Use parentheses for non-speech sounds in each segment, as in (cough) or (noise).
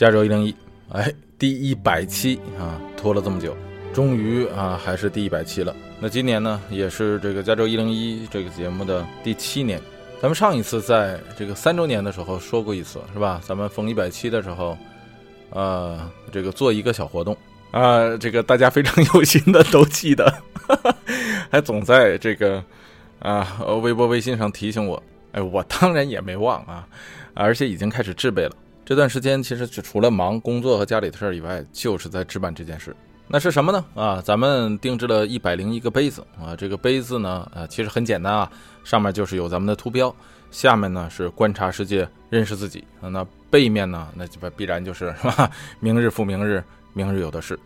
加州一零一，哎，第一百期啊，拖了这么久，终于啊，还是第一百期了。那今年呢，也是这个加州一零一这个节目的第七年。咱们上一次在这个三周年的时候说过一次，是吧？咱们逢一百期的时候，呃，这个做一个小活动啊，这个大家非常有心的都记得，(laughs) 还总在这个啊微博、微信上提醒我。哎，我当然也没忘啊，而且已经开始制备了。这段时间其实就除了忙工作和家里的事儿以外，就是在置办这件事。那是什么呢？啊，咱们定制了一百零一个杯子啊。这个杯子呢，呃，其实很简单啊，上面就是有咱们的图标，下面呢是观察世界、认识自己啊。那背面呢，那就必然就是是吧？明日复明日，明日有的是。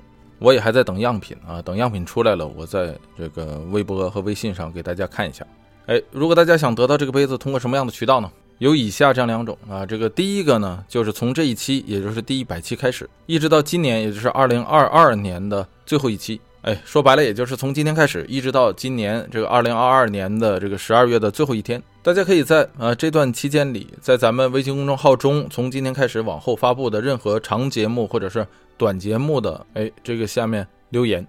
我也还在等样品啊，等样品出来了，我在这个微博和微信上给大家看一下。哎，如果大家想得到这个杯子，通过什么样的渠道呢？有以下这样两种啊，这个第一个呢，就是从这一期，也就是第一百期开始，一直到今年，也就是二零二二年的最后一期。哎，说白了，也就是从今天开始，一直到今年这个二零二二年的这个十二月的最后一天，大家可以在啊这段期间里，在咱们微信公众号中，从今天开始往后发布的任何长节目或者是短节目的，哎，这个下面留言。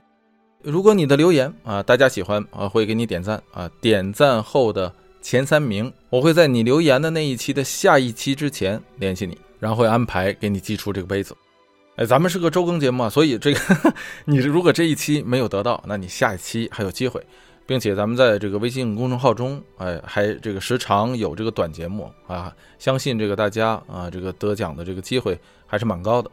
如果你的留言啊大家喜欢啊，会给你点赞啊，点赞后的。前三名，我会在你留言的那一期的下一期之前联系你，然后会安排给你寄出这个杯子。哎，咱们是个周更节目啊，所以这个 (laughs) 你如果这一期没有得到，那你下一期还有机会，并且咱们在这个微信公众号中，哎，还这个时常有这个短节目啊，相信这个大家啊，这个得奖的这个机会还是蛮高的。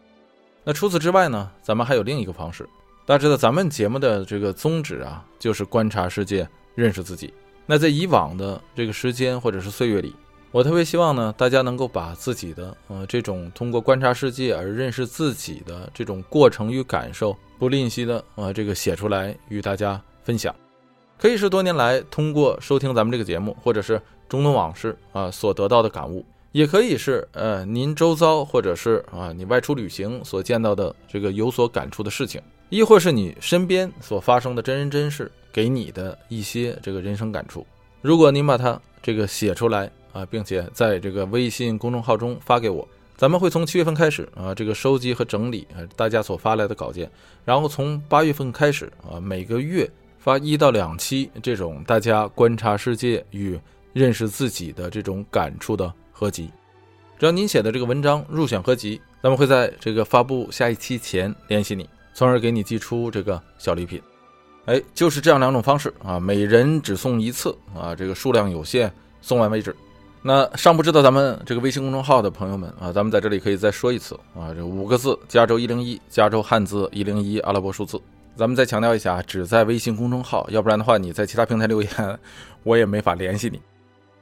那除此之外呢，咱们还有另一个方式，大家知道咱们节目的这个宗旨啊，就是观察世界，认识自己。那在以往的这个时间或者是岁月里，我特别希望呢，大家能够把自己的呃这种通过观察世界而认识自己的这种过程与感受，不吝惜的啊这个写出来与大家分享。可以是多年来通过收听咱们这个节目，或者是中东往事啊所得到的感悟，也可以是呃您周遭或者是啊你外出旅行所见到的这个有所感触的事情，亦或是你身边所发生的真人真事。给你的一些这个人生感触，如果您把它这个写出来啊，并且在这个微信公众号中发给我，咱们会从七月份开始啊，这个收集和整理大家所发来的稿件，然后从八月份开始啊，每个月发一到两期这种大家观察世界与认识自己的这种感触的合集。只要您写的这个文章入选合集，咱们会在这个发布下一期前联系你，从而给你寄出这个小礼品。哎，就是这样两种方式啊，每人只送一次啊，这个数量有限，送完为止。那尚不知道咱们这个微信公众号的朋友们啊，咱们在这里可以再说一次啊，这五个字：加州一零一，加州汉字一零一，阿拉伯数字。咱们再强调一下，只在微信公众号，要不然的话，你在其他平台留言，(laughs) 我也没法联系你。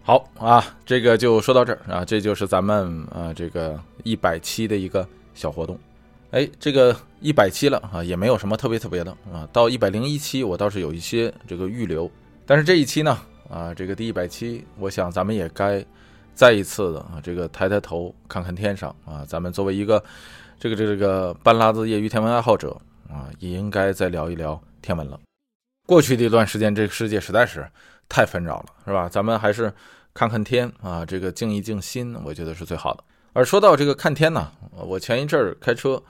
好啊，这个就说到这儿啊，这就是咱们啊这个一百期的一个小活动。哎，这个一百期了啊，也没有什么特别特别的啊。到一百零一期，我倒是有一些这个预留，但是这一期呢，啊，这个第一百期，我想咱们也该再一次的啊，这个抬抬头看看天上啊。咱们作为一个这个这个这个半拉子业余天文爱好者啊，也应该再聊一聊天文了。过去的一段时间，这个世界实在是太纷扰了，是吧？咱们还是看看天啊，这个静一静心，我觉得是最好的。而说到这个看天呢，我前一阵儿开车。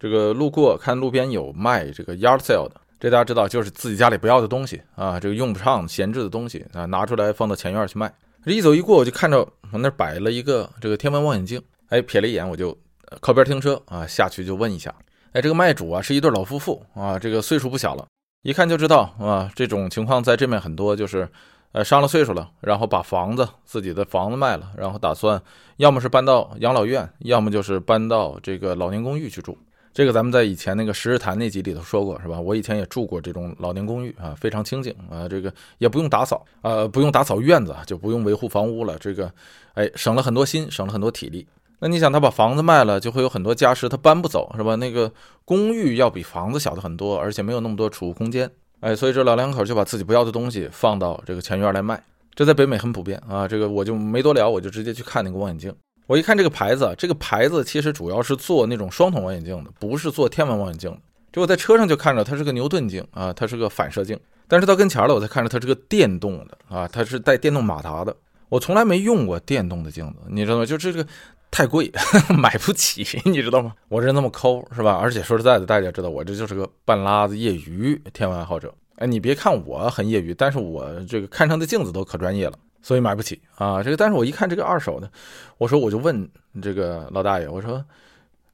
这个路过看路边有卖这个 yard sale 的，这大家知道就是自己家里不要的东西啊，这个用不上闲置的东西啊，拿出来放到前院去卖。这一走一过，我就看着往那摆了一个这个天文望远镜，哎，瞥了一眼，我就靠边停车啊，下去就问一下，哎，这个卖主啊是一对老夫妇啊，这个岁数不小了，一看就知道啊，这种情况在这面很多，就是呃上了岁数了，然后把房子自己的房子卖了，然后打算要么是搬到养老院，要么就是搬到这个老年公寓去住。这个咱们在以前那个十日谈那集里头说过，是吧？我以前也住过这种老年公寓啊，非常清静啊，这个也不用打扫，呃，不用打扫院子，就不用维护房屋了。这个，哎，省了很多心，省了很多体力。那你想，他把房子卖了，就会有很多家什他搬不走，是吧？那个公寓要比房子小的很多，而且没有那么多储物空间。哎，所以这老两口就把自己不要的东西放到这个前院来卖，这在北美很普遍啊。这个我就没多聊，我就直接去看那个望远镜。我一看这个牌子，这个牌子其实主要是做那种双筒望远镜的，不是做天文望远镜的。就我在车上就看着它是个牛顿镜啊，它是个反射镜。但是到跟前了，我才看着它是个电动的啊，它是带电动马达的。我从来没用过电动的镜子，你知道吗？就这个太贵，(laughs) 买不起，你知道吗？我这人那么抠是吧？而且说实在的，大家知道我这就是个半拉子业余天文爱好者。哎，你别看我很业余，但是我这个看上的镜子都可专业了，所以买不起啊。这个，但是我一看这个二手的，我说我就问这个老大爷，我说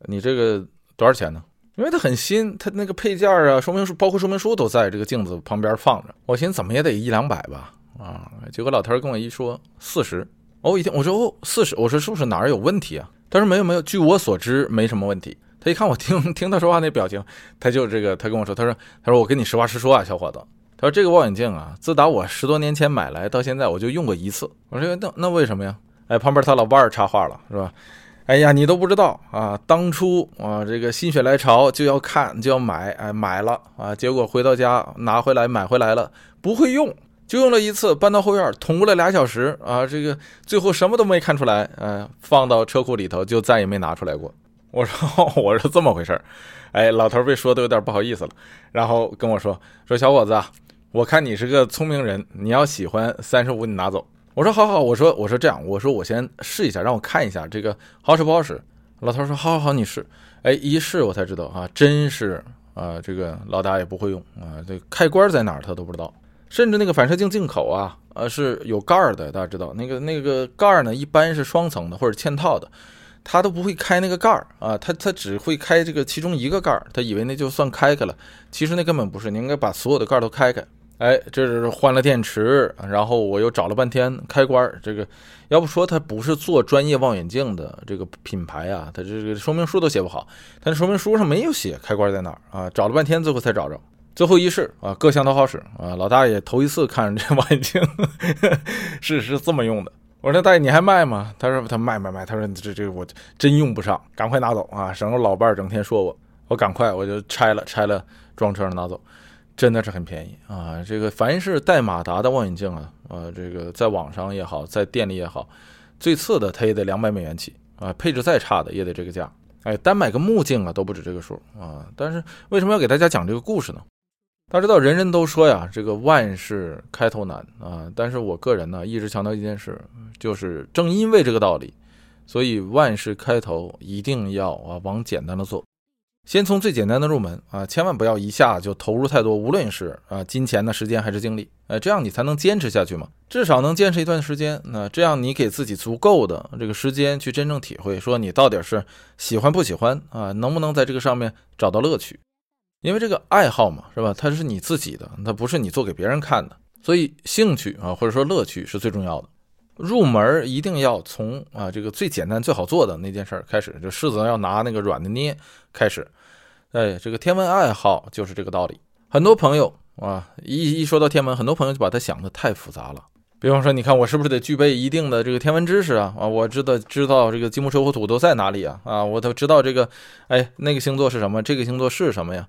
你这个多少钱呢？因为它很新，它那个配件啊、说明书，包括说明书都在这个镜子旁边放着。我寻思怎么也得一两百吧，啊，结果老头跟我一说四十。哦，一听我说哦四十，我说是不是哪儿有问题啊？他说没有没有，据我所知没什么问题。他一看我听听他说话那表情，他就这个他跟我说，他说他说我跟你实话实说啊，小伙子，他说这个望远镜啊，自打我十多年前买来到现在，我就用过一次。我说那那为什么呀？哎，旁边他老伴儿插话了，是吧？哎呀，你都不知道啊，当初啊这个心血来潮就要看就要买，哎买了啊，结果回到家拿回来买回来了，不会用。就用了一次，搬到后院捅咕了俩小时啊！这个最后什么都没看出来，呃，放到车库里头就再也没拿出来过。我说 (laughs) 我说这么回事儿，哎，老头被说的有点不好意思了，然后跟我说说小伙子啊，我看你是个聪明人，你要喜欢三十五你拿走。我说好好，我说我说这样，我说我先试一下，让我看一下这个好使不好使。老头说好好好，你试。哎，一试我才知道啊，真是啊，这个老大爷不会用啊，这开关在哪儿他都不知道。甚至那个反射镜镜口啊，呃是有盖儿的，大家知道那个那个盖儿呢，一般是双层的或者嵌套的，他都不会开那个盖儿啊，他他只会开这个其中一个盖儿，他以为那就算开开了，其实那根本不是，你应该把所有的盖儿都开开。哎，这是换了电池，然后我又找了半天开关儿，这个要不说它不是做专业望远镜的这个品牌啊，它这个说明书都写不好，它说明书上没有写开关在哪儿啊，找了半天最后才找着。最后一试啊，各项都好使啊！老大爷头一次看这望远镜，(laughs) 是是这么用的。我说大爷你还卖吗？他说他卖卖卖。他说这这我真用不上，赶快拿走啊！省得老伴儿整天说我。我赶快我就拆了拆了，装车上拿走，真的是很便宜啊！这个凡是带马达的望远镜啊，啊这个在网上也好，在店里也好，最次的它也得两百美元起啊，配置再差的也得这个价。哎，单买个目镜啊都不止这个数啊！但是为什么要给大家讲这个故事呢？大家知道，人人都说呀，这个万事开头难啊。但是我个人呢，一直强调一件事，就是正因为这个道理，所以万事开头一定要啊往简单的做，先从最简单的入门啊，千万不要一下就投入太多，无论是啊金钱的时间还是精力，呃，这样你才能坚持下去嘛。至少能坚持一段时间，那这样你给自己足够的这个时间去真正体会，说你到底是喜欢不喜欢啊，能不能在这个上面找到乐趣。因为这个爱好嘛，是吧？它是你自己的，它不是你做给别人看的，所以兴趣啊，或者说乐趣是最重要的。入门一定要从啊这个最简单最好做的那件事开始，就柿子要拿那个软的捏开始。哎，这个天文爱好就是这个道理。很多朋友啊，一一说到天文，很多朋友就把它想的太复杂了。比方说，你看我是不是得具备一定的这个天文知识啊？啊，我知道知道这个金木水火土都在哪里啊？啊，我都知道这个，哎，那个星座是什么？这个星座是什么呀？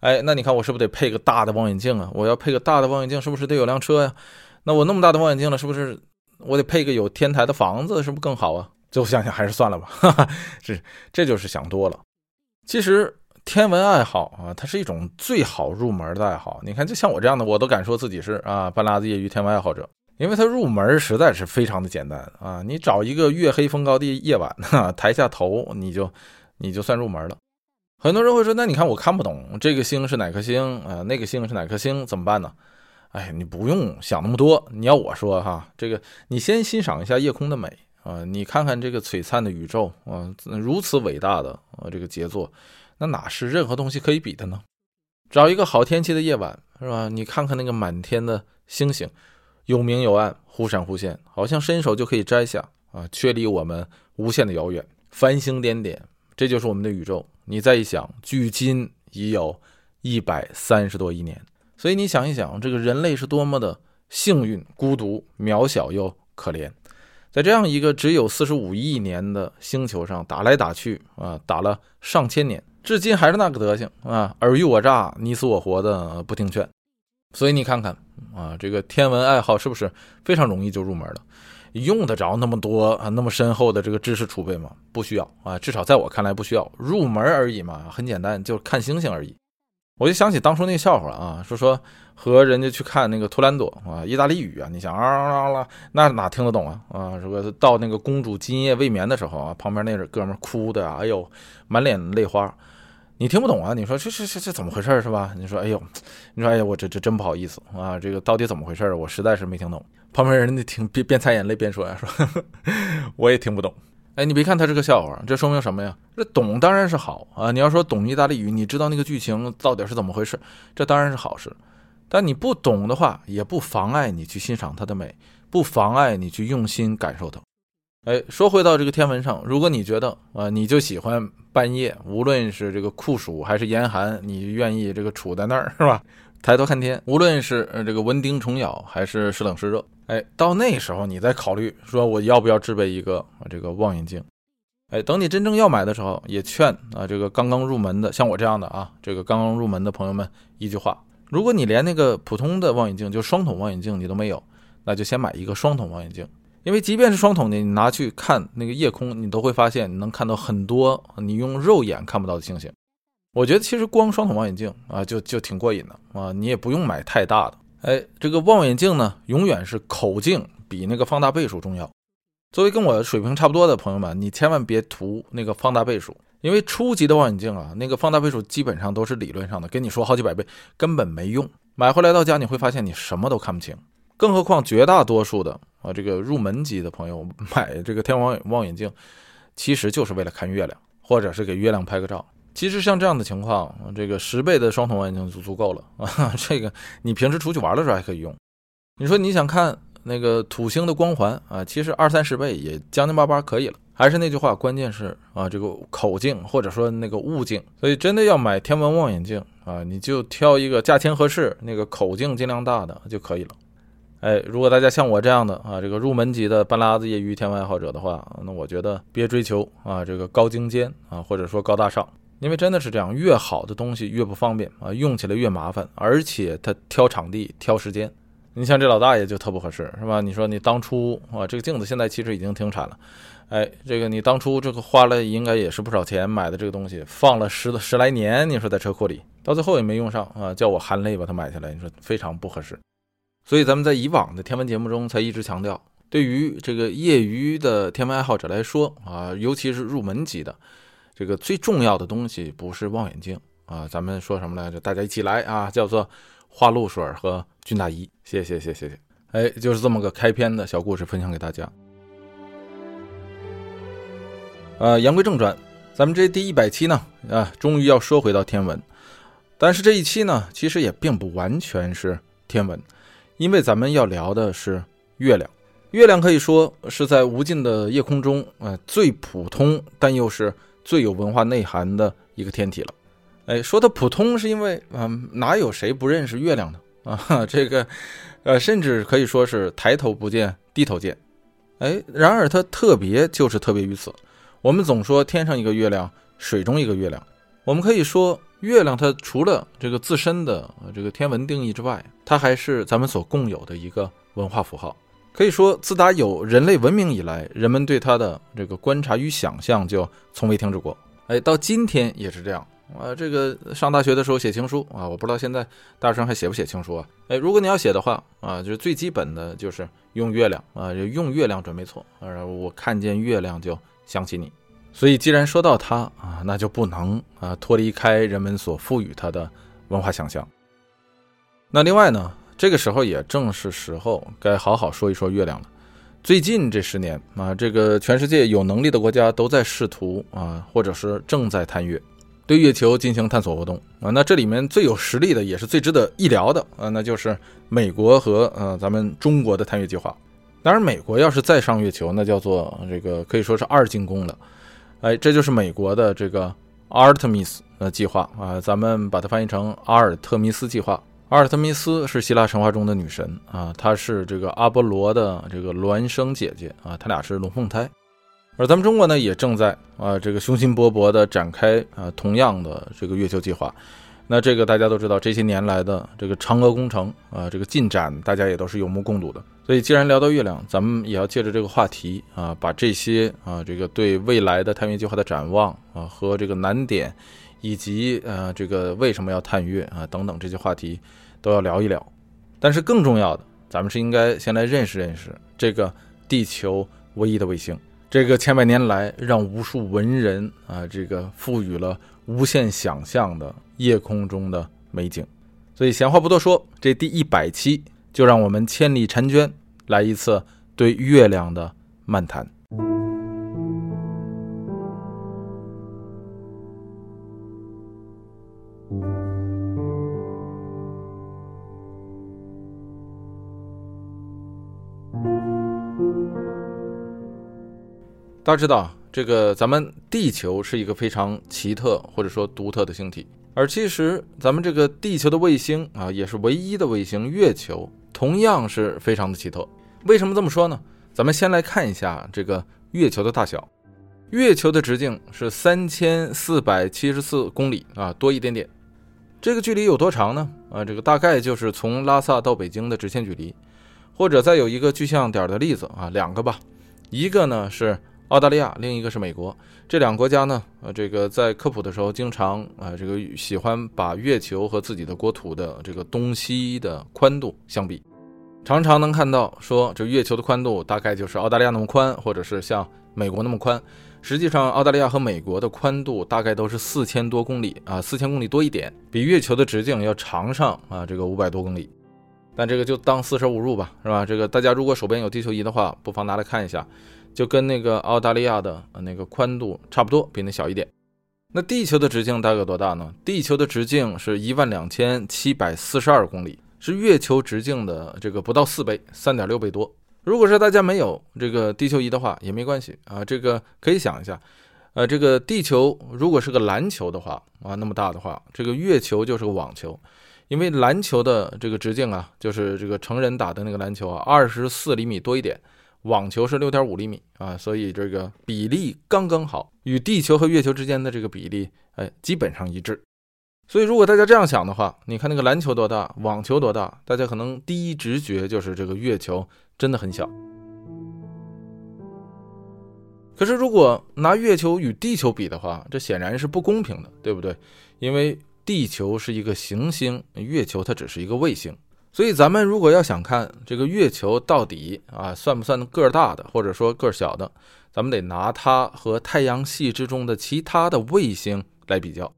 哎，那你看我是不是得配个大的望远镜啊？我要配个大的望远镜，是不是得有辆车呀？那我那么大的望远镜了，是不是我得配个有天台的房子，是不是更好啊？最后想想还是算了吧，(laughs) 哈哈，这这就是想多了。其实天文爱好啊，它是一种最好入门的爱好。你看，就像我这样的，我都敢说自己是啊半拉子业余天文爱好者。因为它入门实在是非常的简单啊！你找一个月黑风高的夜晚，(laughs) 哈，抬下头你就你就算入门了。很多人会说：“那你看我看不懂这个星是哪颗星啊？那个星是哪颗星？怎么办呢？”哎，你不用想那么多。你要我说哈，这个你先欣赏一下夜空的美啊，你看看这个璀璨的宇宙啊，如此伟大的啊这个杰作，那哪是任何东西可以比的呢？找一个好天气的夜晚是吧？你看看那个满天的星星。有明有暗，忽闪忽现，好像伸手就可以摘下啊，却离我们无限的遥远。繁星点点，这就是我们的宇宙。你再一想，距今已有一百三十多亿年，所以你想一想，这个人类是多么的幸运、孤独、渺小又可怜，在这样一个只有四十五亿年的星球上打来打去啊，打了上千年，至今还是那个德行啊，尔虞我诈、你死我活的不听劝。所以你看看啊，这个天文爱好是不是非常容易就入门了？用得着那么多啊，那么深厚的这个知识储备吗？不需要啊，至少在我看来不需要，入门而已嘛，很简单，就看星星而已。我就想起当初那个笑话啊，说说和人家去看那个图兰朵啊，意大利语啊，你想啊啊啦，那哪听得懂啊啊？这个到那个公主今夜未眠的时候啊，旁边那哥们哭的呀，哎呦，满脸泪花。你听不懂啊？你说这这这这怎么回事是吧？你说哎呦，你说哎呀，我这这真不好意思啊！这个到底怎么回事我实在是没听懂。旁边人家听边边擦眼泪边说呀，说 (laughs) 我也听不懂。哎，你别看他是个笑话，这说明什么呀？这懂当然是好啊！你要说懂意大利语，你知道那个剧情到底是怎么回事，这当然是好事。但你不懂的话，也不妨碍你去欣赏它的美，不妨碍你去用心感受它。哎，说回到这个天文上，如果你觉得啊，你就喜欢半夜，无论是这个酷暑还是严寒，你愿意这个处在那儿 (laughs) 是吧？抬头看天，无论是这个蚊叮虫咬还是时冷时热，哎，到那时候你再考虑说我要不要置备一个这个望远镜。哎，等你真正要买的时候，也劝啊这个刚刚入门的，像我这样的啊，这个刚刚入门的朋友们一句话：如果你连那个普通的望远镜，就双筒望远镜你都没有，那就先买一个双筒望远镜。因为即便是双筒的，你拿去看那个夜空，你都会发现你能看到很多你用肉眼看不到的星星。我觉得其实光双筒望远镜啊，就就挺过瘾的啊，你也不用买太大的。哎，这个望远镜呢，永远是口径比那个放大倍数重要。作为跟我水平差不多的朋友们，你千万别图那个放大倍数，因为初级的望远镜啊，那个放大倍数基本上都是理论上的，跟你说好几百倍根本没用。买回来到家你会发现你什么都看不清。更何况绝大多数的啊，这个入门级的朋友 (laughs) 买这个天文望远镜，其实就是为了看月亮，或者是给月亮拍个照。其实像这样的情况，这个十倍的双筒望远镜就足够了 (laughs) 啊。这个你平时出去玩的时候还可以用。你说你想看那个土星的光环啊，其实二三十倍也将将巴巴可以了。还是那句话，关键是啊，这个口径或者说那个物镜。所以真的要买天文望远镜啊，你就挑一个价钱合适、那个口径尽量大的就可以了。哎，如果大家像我这样的啊，这个入门级的半拉子业余天文爱好者的话，那我觉得别追求啊这个高精尖啊，或者说高大上，因为真的是这样，越好的东西越不方便啊，用起来越麻烦，而且它挑场地、挑时间。你像这老大爷就特不合适，是吧？你说你当初啊，这个镜子现在其实已经停产了，哎，这个你当初这个花了应该也是不少钱买的这个东西，放了十十来年，你说在车库里，到最后也没用上啊，叫我含泪把它买下来，你说非常不合适。所以咱们在以往的天文节目中才一直强调，对于这个业余的天文爱好者来说啊，尤其是入门级的，这个最重要的东西不是望远镜啊，咱们说什么来着？大家一起来啊，叫做花露水和军大衣。谢谢谢谢谢谢，哎，就是这么个开篇的小故事分享给大家。呃，言归正传，咱们这第一百期呢，啊，终于要说回到天文，但是这一期呢，其实也并不完全是天文。因为咱们要聊的是月亮，月亮可以说是在无尽的夜空中，呃，最普通但又是最有文化内涵的一个天体了。哎，说它普通是因为，嗯，哪有谁不认识月亮呢？(laughs) 啊，这个，呃，甚至可以说是抬头不见低头见。哎，然而它特别就是特别于此。我们总说天上一个月亮，水中一个月亮，我们可以说。月亮它除了这个自身的这个天文定义之外，它还是咱们所共有的一个文化符号。可以说，自打有人类文明以来，人们对它的这个观察与想象就从未停止过。哎，到今天也是这样。啊，这个上大学的时候写情书啊，我不知道现在大学生还写不写情书啊？哎，如果你要写的话啊，就是最基本的就是用月亮啊，用月亮准没错。呃，我看见月亮就想起你。所以，既然说到它啊，那就不能啊脱离开人们所赋予它的文化想象。那另外呢，这个时候也正是时候该好好说一说月亮了。最近这十年啊，这个全世界有能力的国家都在试图啊，或者是正在探月，对月球进行探索活动啊。那这里面最有实力的，也是最值得一聊的啊，那就是美国和呃咱们中国的探月计划。当然，美国要是再上月球，那叫做这个可以说是二进攻了。哎，这就是美国的这个阿尔特弥斯的计划啊，咱们把它翻译成阿尔特弥斯计划。阿尔特弥斯是希腊神话中的女神啊，她是这个阿波罗的这个孪生姐姐啊，她俩是龙凤胎。而咱们中国呢，也正在啊这个雄心勃勃地展开啊同样的这个月球计划。那这个大家都知道，这些年来的这个嫦娥工程啊，这个进展大家也都是有目共睹的。所以，既然聊到月亮，咱们也要借着这个话题啊，把这些啊，这个对未来的探月计划的展望啊，和这个难点，以及呃这个为什么要探月啊等等这些话题都要聊一聊。但是更重要的，咱们是应该先来认识认识这个地球唯一的卫星，这个千百年来让无数文人啊这个赋予了无限想象的夜空中的美景。所以闲话不多说，这第一百期就让我们千里婵娟来一次对月亮的漫谈。大家知道，这个咱们地球是一个非常奇特或者说独特的星体，而其实咱们这个地球的卫星啊，也是唯一的卫星——月球，同样是非常的奇特。为什么这么说呢？咱们先来看一下这个月球的大小。月球的直径是三千四百七十四公里啊，多一点点。这个距离有多长呢？啊，这个大概就是从拉萨到北京的直线距离。或者再有一个具象点的例子啊，两个吧，一个呢是。澳大利亚，另一个是美国，这两个国家呢，呃，这个在科普的时候，经常啊，这个喜欢把月球和自己的国土的这个东西的宽度相比，常常能看到说，这月球的宽度大概就是澳大利亚那么宽，或者是像美国那么宽。实际上，澳大利亚和美国的宽度大概都是四千多公里啊，四千公里多一点，比月球的直径要长上啊，这个五百多公里。但这个就当四舍五入吧，是吧？这个大家如果手边有地球仪的话，不妨拿来看一下。就跟那个澳大利亚的那个宽度差不多，比那小一点。那地球的直径大概有多大呢？地球的直径是一万两千七百四十二公里，是月球直径的这个不到四倍，三点六倍多。如果说大家没有这个地球仪的话，也没关系啊。这个可以想一下，呃，这个地球如果是个篮球的话啊，那么大的话，这个月球就是个网球，因为篮球的这个直径啊，就是这个成人打的那个篮球啊，二十四厘米多一点。网球是六点五厘米啊，所以这个比例刚刚好，与地球和月球之间的这个比例，哎，基本上一致。所以如果大家这样想的话，你看那个篮球多大，网球多大，大家可能第一直觉就是这个月球真的很小。可是如果拿月球与地球比的话，这显然是不公平的，对不对？因为地球是一个行星，月球它只是一个卫星。所以，咱们如果要想看这个月球到底啊算不算个儿大的，或者说个儿小的，咱们得拿它和太阳系之中的其他的卫星来比较。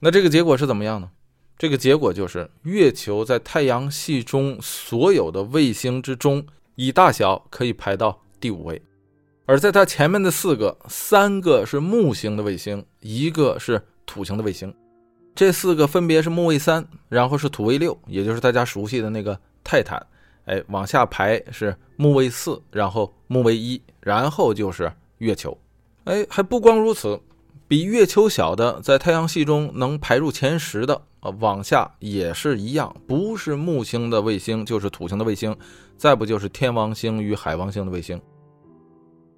那这个结果是怎么样呢？这个结果就是月球在太阳系中所有的卫星之中，以大小可以排到第五位。而在它前面的四个，三个是木星的卫星，一个是土星的卫星。这四个分别是木卫三，然后是土卫六，也就是大家熟悉的那个泰坦。哎，往下排是木卫四，然后木卫一，然后就是月球。哎，还不光如此，比月球小的，在太阳系中能排入前十的，啊，往下也是一样，不是木星的卫星，就是土星的卫星，再不就是天王星与海王星的卫星。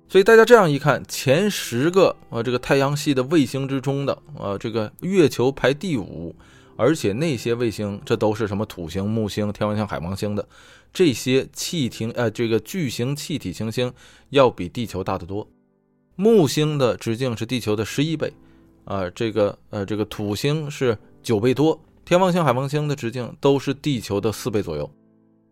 所以大家这样一看，前十个呃这个太阳系的卫星之中的呃这个月球排第五，而且那些卫星这都是什么土星、木星、天王星、海王星的这些气体呃这个巨型气体行星要比地球大得多。木星的直径是地球的十一倍，啊这个呃这个土星是九倍多，天王星、海王星的直径都是地球的四倍左右。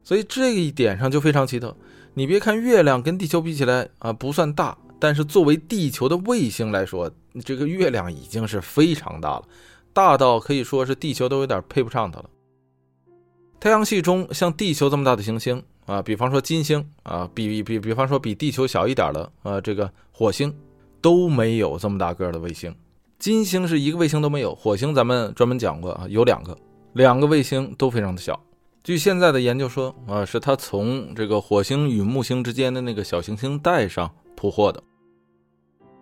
所以这一点上就非常奇特。你别看月亮跟地球比起来啊不算大，但是作为地球的卫星来说，这个月亮已经是非常大了，大到可以说是地球都有点配不上它了。太阳系中像地球这么大的行星啊，比方说金星啊，比比比方说比地球小一点的啊这个火星，都没有这么大个的卫星。金星是一个卫星都没有，火星咱们专门讲过啊，有两个，两个卫星都非常的小。据现在的研究说，啊，是它从这个火星与木星之间的那个小行星带上捕获的。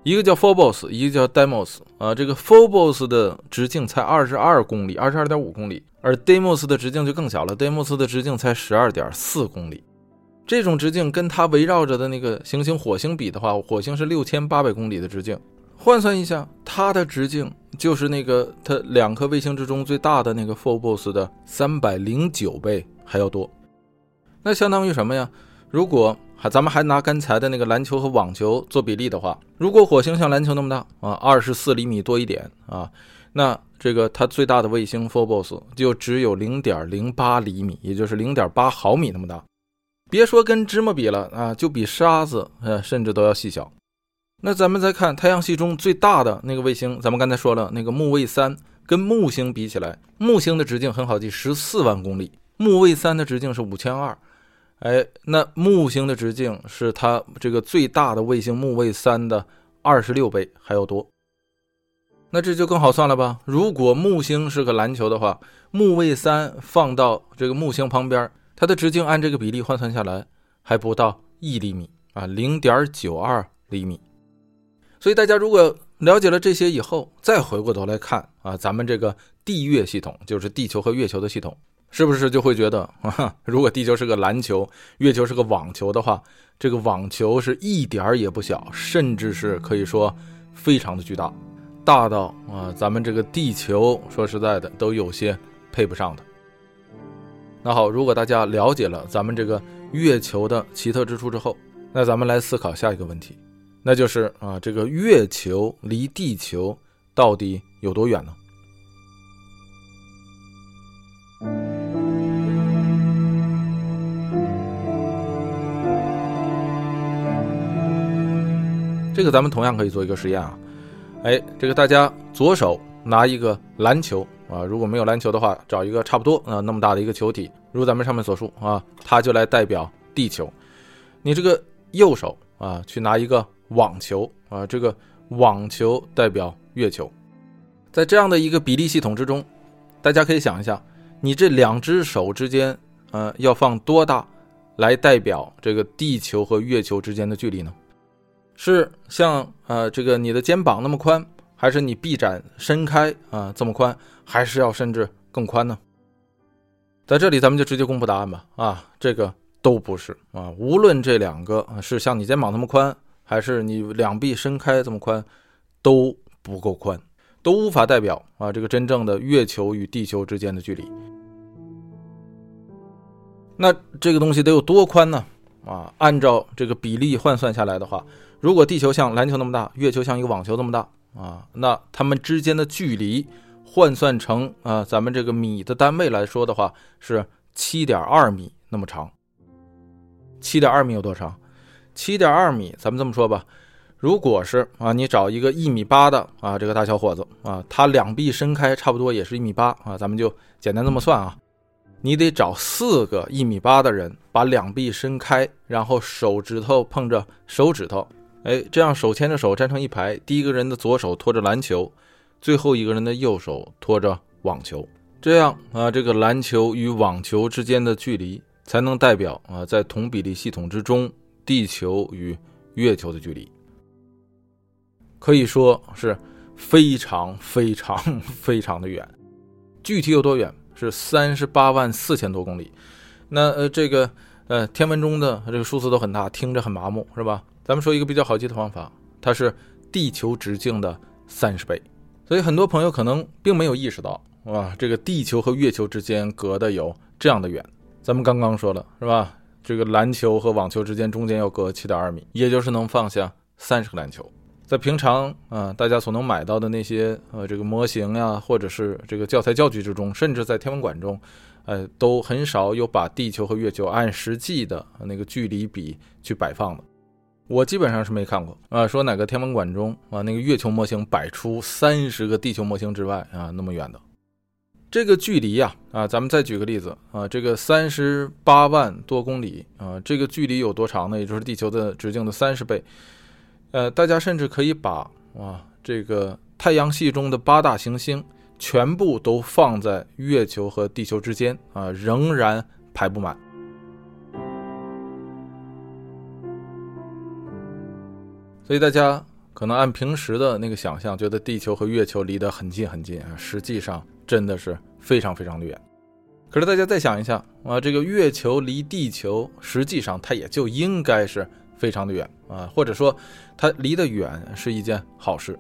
一个叫 Phobos，一个叫 Deimos，啊，这个 Phobos 的直径才二十二公里，二十二点五公里，而 Deimos 的直径就更小了，Deimos 的直径才十二点四公里。这种直径跟它围绕着的那个行星火星比的话，火星是六千八百公里的直径。换算一下，它的直径就是那个它两颗卫星之中最大的那个 Phobos 的三百零九倍还要多。那相当于什么呀？如果还咱们还拿刚才的那个篮球和网球做比例的话，如果火星像篮球那么大啊，二十四厘米多一点啊，那这个它最大的卫星 Phobos 就只有零点零八厘米，也就是零点八毫米那么大。别说跟芝麻比了啊，就比沙子呃，甚至都要细小。那咱们再看太阳系中最大的那个卫星，咱们刚才说了，那个木卫三跟木星比起来，木星的直径很好记，十四万公里，木卫三的直径是五千二。哎，那木星的直径是它这个最大的卫星木卫三的二十六倍还要多。那这就更好算了吧？如果木星是个篮球的话，木卫三放到这个木星旁边，它的直径按这个比例换算下来还不到一厘米啊，零点九二厘米。所以大家如果了解了这些以后，再回过头来看啊，咱们这个地月系统，就是地球和月球的系统，是不是就会觉得 (laughs) 啊，如果地球是个篮球，月球是个网球的话，这个网球是一点儿也不小，甚至是可以说非常的巨大，大到啊，咱们这个地球说实在的都有些配不上的。那好，如果大家了解了咱们这个月球的奇特之处之后，那咱们来思考下一个问题。那就是啊，这个月球离地球到底有多远呢？这个咱们同样可以做一个实验啊。哎，这个大家左手拿一个篮球啊，如果没有篮球的话，找一个差不多啊那么大的一个球体，如咱们上面所述啊，它就来代表地球。你这个右手啊，去拿一个。网球啊，这个网球代表月球，在这样的一个比例系统之中，大家可以想一下，你这两只手之间，呃，要放多大来代表这个地球和月球之间的距离呢？是像呃这个你的肩膀那么宽，还是你臂展伸开啊这么宽，还是要甚至更宽呢？在这里咱们就直接公布答案吧。啊，这个都不是啊，无论这两个是像你肩膀那么宽。还是你两臂伸开这么宽，都不够宽，都无法代表啊这个真正的月球与地球之间的距离。那这个东西得有多宽呢？啊，按照这个比例换算下来的话，如果地球像篮球那么大，月球像一个网球那么大啊，那它们之间的距离换算成啊咱们这个米的单位来说的话，是七点二米那么长。七点二米有多长？七点二米，咱们这么说吧，如果是啊，你找一个一米八的啊，这个大小伙子啊，他两臂伸开，差不多也是一米八啊，咱们就简单这么算啊，你得找四个一米八的人，把两臂伸开，然后手指头碰着手指头，哎，这样手牵着手站成一排，第一个人的左手托着篮球，最后一个人的右手托着网球，这样啊，这个篮球与网球之间的距离才能代表啊，在同比例系统之中。地球与月球的距离可以说是非常非常非常的远，具体有多远？是三十八万四千多公里。那呃，这个呃，天文中的这个数字都很大，听着很麻木，是吧？咱们说一个比较好记的方法，它是地球直径的三十倍。所以很多朋友可能并没有意识到，哇，这个地球和月球之间隔的有这样的远。咱们刚刚说了，是吧？这个篮球和网球之间中间要隔七点二米，也就是能放下三十个篮球。在平常啊，大家所能买到的那些呃这个模型呀，或者是这个教材教具之中，甚至在天文馆中，呃，都很少有把地球和月球按实际的那个距离比去摆放的。我基本上是没看过啊，说哪个天文馆中啊那个月球模型摆出三十个地球模型之外啊那么远的。这个距离呀，啊，咱们再举个例子啊，这个三十八万多公里啊，这个距离有多长呢？也就是地球的直径的三十倍。呃，大家甚至可以把啊，这个太阳系中的八大行星全部都放在月球和地球之间啊，仍然排不满。所以大家可能按平时的那个想象，觉得地球和月球离得很近很近啊，实际上。真的是非常非常的远，可是大家再想一下啊，这个月球离地球实际上它也就应该是非常的远啊，或者说它离得远是一件好事。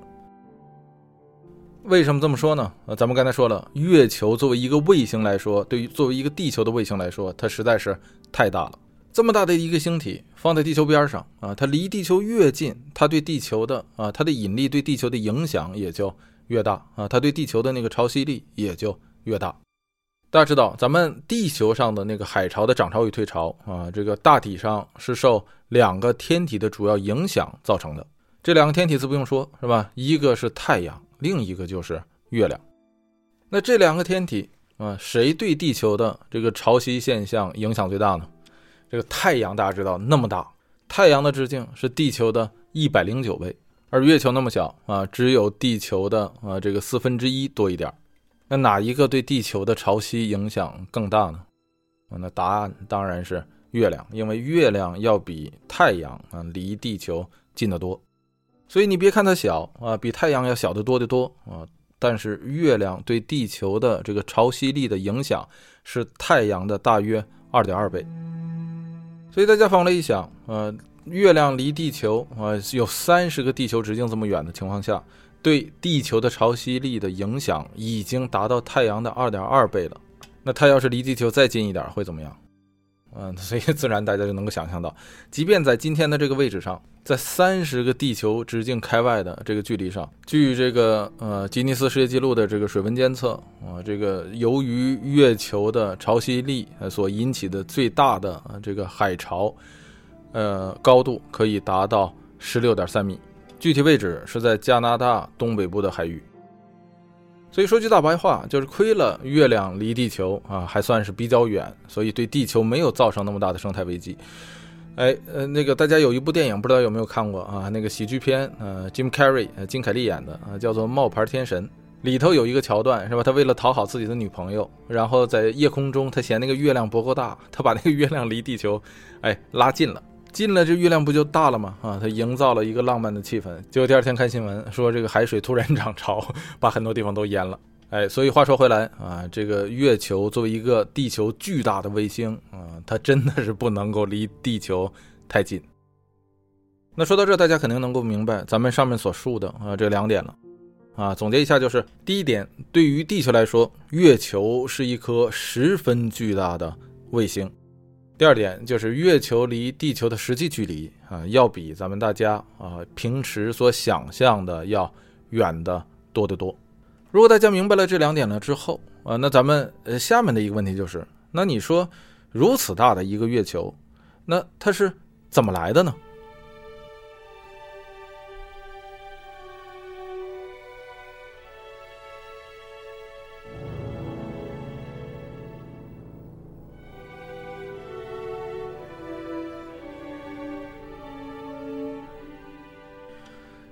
为什么这么说呢？呃，咱们刚才说了，月球作为一个卫星来说，对于作为一个地球的卫星来说，它实在是太大了。这么大的一个星体放在地球边上啊，它离地球越近，它对地球的啊它的引力对地球的影响也就越大啊，它对地球的那个潮汐力也就越大。大家知道，咱们地球上的那个海潮的涨潮与退潮啊，这个大体上是受两个天体的主要影响造成的。这两个天体自不用说，是吧？一个是太阳，另一个就是月亮。那这两个天体啊，谁对地球的这个潮汐现象影响最大呢？这个太阳大家知道那么大，太阳的直径是地球的一百零九倍，而月球那么小啊，只有地球的啊这个四分之一多一点。那哪一个对地球的潮汐影响更大呢？啊，那答案当然是月亮，因为月亮要比太阳啊离地球近得多。所以你别看它小啊，比太阳要小得多得多啊，但是月亮对地球的这个潮汐力的影响是太阳的大约二点二倍。所以大家反过来一想，呃，月亮离地球啊有三十个地球直径这么远的情况下，对地球的潮汐力的影响已经达到太阳的二点二倍了。那它要是离地球再近一点，会怎么样？(laughs) 嗯，所以自然大家就能够想象到，即便在今天的这个位置上，在三十个地球直径开外的这个距离上，据这个呃吉尼斯世界纪录的这个水温监测啊，这个由于月球的潮汐力所引起的最大的这个海潮，呃，高度可以达到十六点三米，具体位置是在加拿大东北部的海域。所以说句大白话，就是亏了月亮离地球啊还算是比较远，所以对地球没有造成那么大的生态危机。哎，呃，那个大家有一部电影不知道有没有看过啊？那个喜剧片，呃，Jim Carrey，呃，金凯利演的啊，叫做《冒牌天神》。里头有一个桥段是吧？他为了讨好自己的女朋友，然后在夜空中，他嫌那个月亮不够大，他把那个月亮离地球，哎，拉近了，近了，这月亮不就大了吗？啊，它营造了一个浪漫的气氛。结果第二天看新闻说，这个海水突然涨潮，把很多地方都淹了。哎，所以话说回来啊，这个月球作为一个地球巨大的卫星啊，它真的是不能够离地球太近。那说到这，大家肯定能够明白咱们上面所述的啊这两点了。啊，总结一下就是：第一点，对于地球来说，月球是一颗十分巨大的卫星；第二点就是，月球离地球的实际距离啊，要比咱们大家啊平时所想象的要远的多得多。如果大家明白了这两点了之后啊，那咱们呃下面的一个问题就是，那你说如此大的一个月球，那它是怎么来的呢？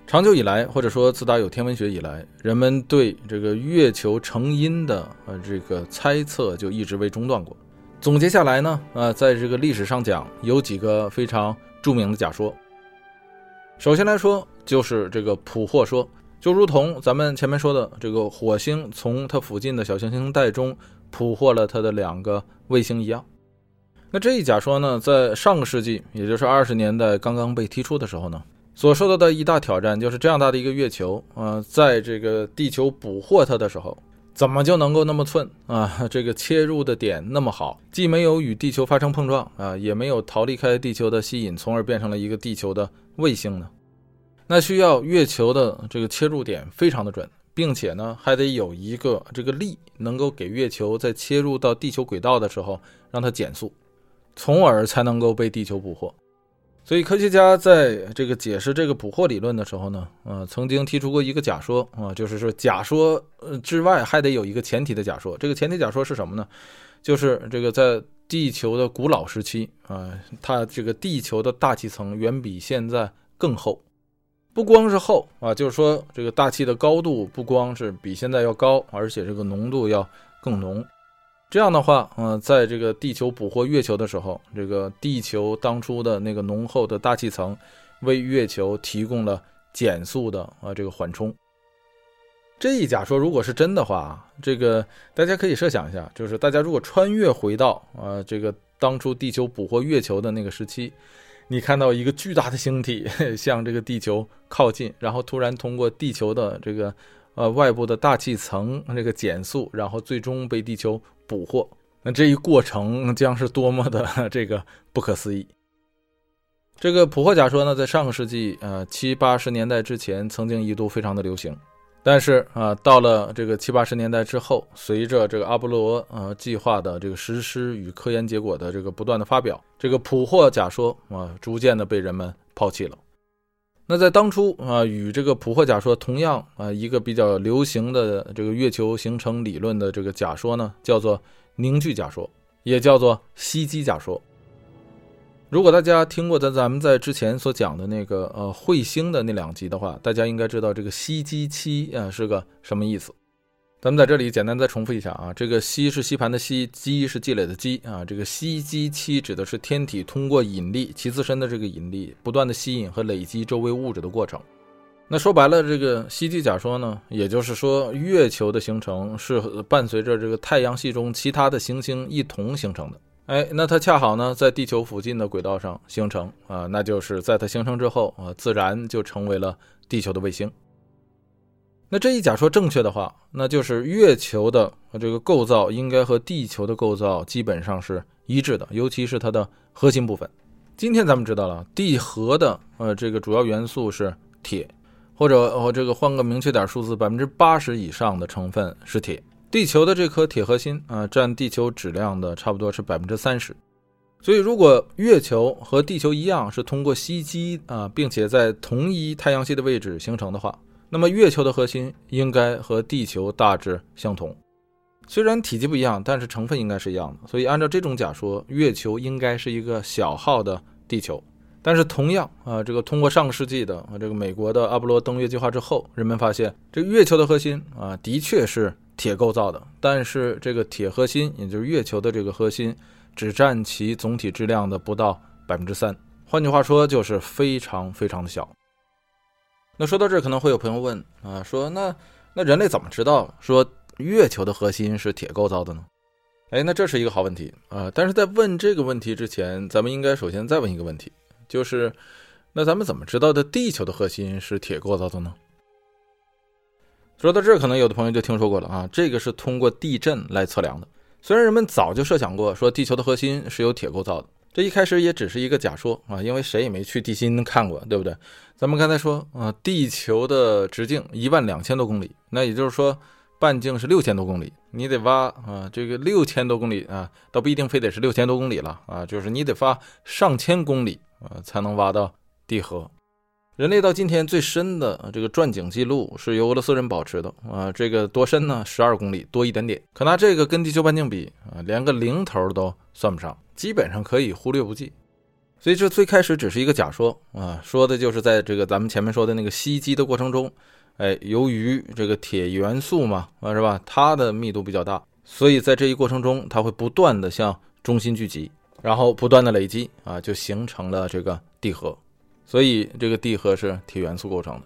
长久以来，或者说自打有天文学以来，人们对这个月球成因的呃这个猜测就一直未中断过。总结下来呢，呃，在这个历史上讲，有几个非常著名的假说。首先来说，就是这个捕获说，就如同咱们前面说的，这个火星从它附近的小行星带中捕获了它的两个卫星一样。那这一假说呢，在上个世纪，也就是二十年代刚刚被提出的时候呢。所受到的一大挑战就是这样大的一个月球，呃，在这个地球捕获它的时候，怎么就能够那么寸啊？这个切入的点那么好，既没有与地球发生碰撞啊，也没有逃离开地球的吸引，从而变成了一个地球的卫星呢？那需要月球的这个切入点非常的准，并且呢，还得有一个这个力能够给月球在切入到地球轨道的时候让它减速，从而才能够被地球捕获。所以，科学家在这个解释这个捕获理论的时候呢，呃，曾经提出过一个假说啊，就是说假说呃之外还得有一个前提的假说。这个前提假说是什么呢？就是这个在地球的古老时期啊，它这个地球的大气层远比现在更厚，不光是厚啊，就是说这个大气的高度不光是比现在要高，而且这个浓度要更浓。这样的话，嗯，在这个地球捕获月球的时候，这个地球当初的那个浓厚的大气层，为月球提供了减速的啊这个缓冲。这一假说如果是真的话，这个大家可以设想一下，就是大家如果穿越回到啊这个当初地球捕获月球的那个时期，你看到一个巨大的星体 (laughs) 向这个地球靠近，然后突然通过地球的这个呃外部的大气层这个减速，然后最终被地球。捕获，那这一过程将是多么的 (laughs) 这个不可思议。这个捕获假说呢，在上个世纪呃七八十年代之前，曾经一度非常的流行但是啊，到了这个七八十年代之后，随着这个阿波罗呃计划的这个实施与科研结果的这个不断的发表，这个普霍假说啊，逐渐的被人们抛弃了。那在当初啊，与这个普霍假说同样啊，一个比较流行的这个月球形成理论的这个假说呢，叫做凝聚假说，也叫做吸积假说。如果大家听过咱咱们在之前所讲的那个呃彗星的那两集的话，大家应该知道这个吸积期啊是个什么意思。咱们在这里简单再重复一下啊，这个吸是吸盘的吸，积是积累的积啊。这个吸积期指的是天体通过引力，其自身的这个引力不断的吸引和累积周围物质的过程。那说白了，这个吸积假说呢，也就是说月球的形成是伴随着这个太阳系中其他的行星一同形成的。哎，那它恰好呢，在地球附近的轨道上形成啊，那就是在它形成之后啊，自然就成为了地球的卫星。那这一假说正确的话，那就是月球的这个构造应该和地球的构造基本上是一致的，尤其是它的核心部分。今天咱们知道了，地核的呃这个主要元素是铁，或者我这个换个明确点数字，百分之八十以上的成分是铁。地球的这颗铁核心啊，占地球质量的差不多是百分之三十，所以如果月球和地球一样是通过吸积啊，并且在同一太阳系的位置形成的话，那么月球的核心应该和地球大致相同。虽然体积不一样，但是成分应该是一样的。所以按照这种假说，月球应该是一个小号的地球。但是同样啊，这个通过上个世纪的这个美国的阿波罗登月计划之后，人们发现这月球的核心啊的确是。铁构造的，但是这个铁核心，也就是月球的这个核心，只占其总体质量的不到百分之三。换句话说，就是非常非常的小。那说到这儿，可能会有朋友问啊，说那那人类怎么知道说月球的核心是铁构造的呢？哎，那这是一个好问题啊。但是在问这个问题之前，咱们应该首先再问一个问题，就是那咱们怎么知道的地球的核心是铁构造的呢？说到这儿，可能有的朋友就听说过了啊，这个是通过地震来测量的。虽然人们早就设想过说地球的核心是由铁构造的，这一开始也只是一个假说啊，因为谁也没去地心看过，对不对？咱们刚才说啊，地球的直径一万两千多公里，那也就是说半径是六千多公里，你得挖啊，这个六千多公里啊，倒不一定非得是六千多公里了啊，就是你得挖上千公里啊，才能挖到地核。人类到今天最深的这个钻井记录是由俄罗斯人保持的啊，这个多深呢？十二公里多一点点。可拿这个跟地球半径比啊，连个零头都算不上，基本上可以忽略不计。所以这最开始只是一个假说啊，说的就是在这个咱们前面说的那个吸积的过程中，哎，由于这个铁元素嘛啊是吧，它的密度比较大，所以在这一过程中，它会不断的向中心聚集，然后不断的累积啊，就形成了这个地核。所以这个地核是铁元素构成的。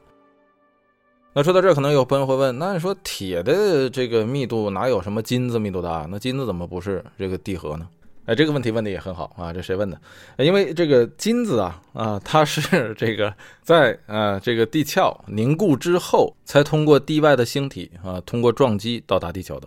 那说到这，可能有朋友会问：那你说铁的这个密度哪有什么金子密度大？那金子怎么不是这个地核呢？哎，这个问题问的也很好啊！这谁问的？因为这个金子啊啊，它是 (laughs) 这个在啊这个地壳凝固之后，才通过地外的星体啊，通过撞击到达地球的。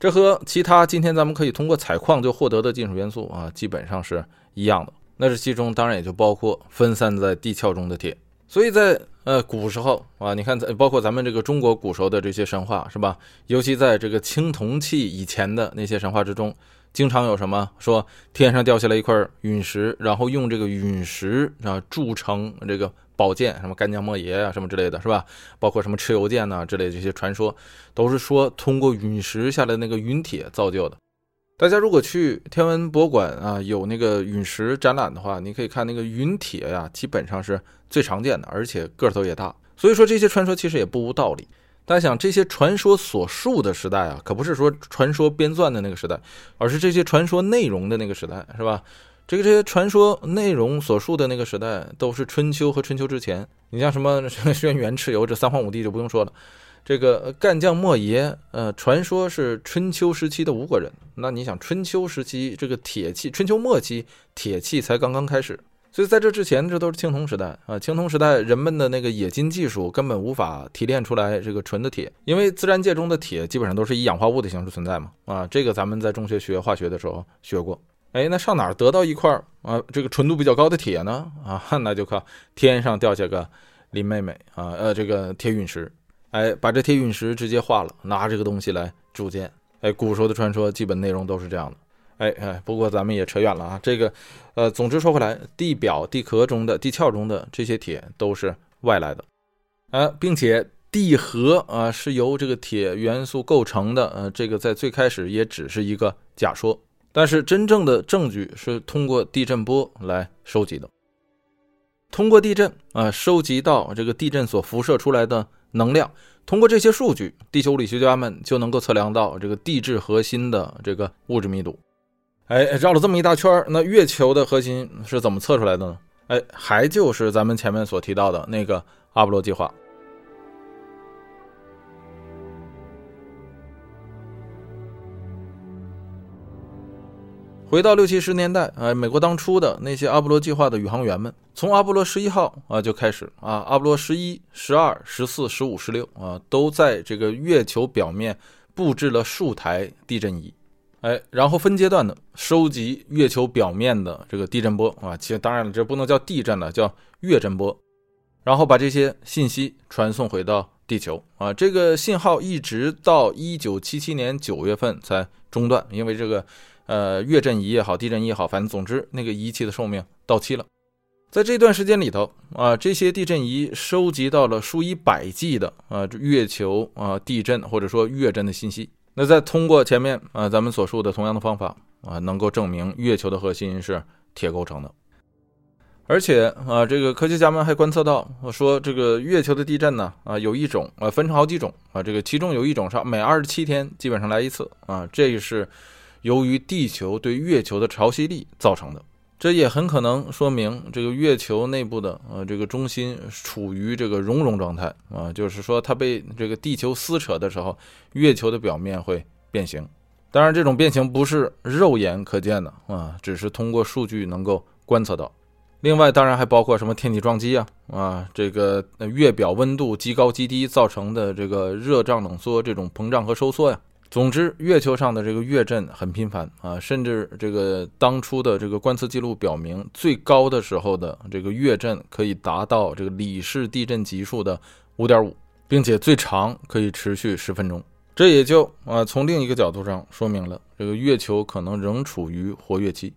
这和其他今天咱们可以通过采矿就获得的金属元素啊，基本上是一样的。那这其中当然也就包括分散在地壳中的铁，所以在呃古时候啊，你看在包括咱们这个中国古时候的这些神话是吧？尤其在这个青铜器以前的那些神话之中，经常有什么说天上掉下来一块陨石，然后用这个陨石啊铸成这个宝剑，什么干将莫邪啊什么之类的是吧？包括什么蚩尤剑呐之类这些传说，都是说通过陨石下来那个陨铁造就的。大家如果去天文博物馆啊，有那个陨石展览的话，你可以看那个陨铁呀，基本上是最常见的，而且个头也大。所以说这些传说其实也不无道理。大家想，这些传说所述的时代啊，可不是说传说编撰的那个时代，而是这些传说内容的那个时代，是吧？这个这些传说内容所述的那个时代，都是春秋和春秋之前。你像什么轩辕蚩尤这三皇五帝就不用说了。这个干将莫邪，呃，传说是春秋时期的吴国人。那你想，春秋时期这个铁器，春秋末期铁器才刚刚开始，所以在这之前，这都是青铜时代啊。青铜时代人们的那个冶金技术根本无法提炼出来这个纯的铁，因为自然界中的铁基本上都是以氧化物的形式存在嘛。啊，这个咱们在中学学化学的时候学过。哎，那上哪儿得到一块啊这个纯度比较高的铁呢？啊，(laughs) 那就靠天上掉下个林妹妹啊，呃，这个铁陨石。哎，把这铁陨石直接化了，拿这个东西来铸剑。哎，古时候的传说基本内容都是这样的。哎哎，不过咱们也扯远了啊。这个，呃，总之说回来，地表、地壳中的、地壳中的这些铁都是外来的，啊，并且地核啊是由这个铁元素构成的。呃，这个在最开始也只是一个假说，但是真正的证据是通过地震波来收集的。通过地震啊，收集到这个地震所辐射出来的能量，通过这些数据，地球物理学家们就能够测量到这个地质核心的这个物质密度。哎，绕了这么一大圈那月球的核心是怎么测出来的呢？哎，还就是咱们前面所提到的那个阿波罗计划。回到六七十年代，哎，美国当初的那些阿波罗计划的宇航员们，从阿波罗十一号啊就开始啊，阿波罗十一、十二、十四、十五、十六啊，都在这个月球表面布置了数台地震仪。哎，然后分阶段的收集月球表面的这个地震波啊，其实当然了，这不能叫地震了，叫月震波，然后把这些信息传送回到地球啊。这个信号一直到一九七七年九月份才中断，因为这个呃月震仪也好，地震仪也好，反正总之那个仪器的寿命到期了。在这段时间里头啊，这些地震仪收集到了数以百计的啊月球啊地震或者说月震的信息。那再通过前面啊咱们所述的同样的方法啊，能够证明月球的核心是铁构成的，而且啊，这个科学家们还观测到，说这个月球的地震呢啊，有一种啊分成好几种啊，这个其中有一种是每二十七天基本上来一次啊，这是由于地球对月球的潮汐力造成的。这也很可能说明这个月球内部的呃这个中心处于这个熔融状态啊，就是说它被这个地球撕扯的时候，月球的表面会变形。当然，这种变形不是肉眼可见的啊，只是通过数据能够观测到。另外，当然还包括什么天体撞击啊啊，这个月表温度极高极低造成的这个热胀冷缩这种膨胀和收缩呀。总之，月球上的这个月震很频繁啊，甚至这个当初的这个观测记录表明，最高的时候的这个月震可以达到这个里氏地震级数的五点五，并且最长可以持续十分钟。这也就啊，从另一个角度上说明了这个月球可能仍处于活跃期。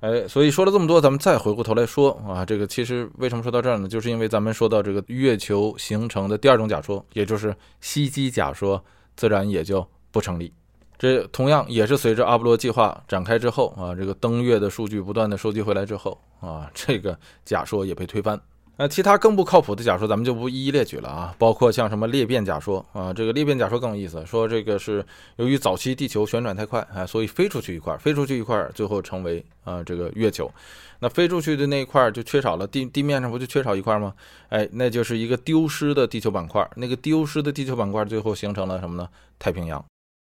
哎，所以说了这么多，咱们再回过头来说啊，这个其实为什么说到这儿呢？就是因为咱们说到这个月球形成的第二种假说，也就是吸积假说。自然也就不成立。这同样也是随着阿波罗计划展开之后啊，这个登月的数据不断的收集回来之后啊，这个假说也被推翻。那其他更不靠谱的假说，咱们就不一一列举了啊。包括像什么裂变假说啊，这个裂变假说更有意思，说这个是由于早期地球旋转太快啊，所以飞出去一块，飞出去一块，最后成为啊这个月球。那飞出去的那一块就缺少了地地面上不就缺少一块吗？哎，那就是一个丢失的地球板块。那个丢失的地球板块最后形成了什么呢？太平洋。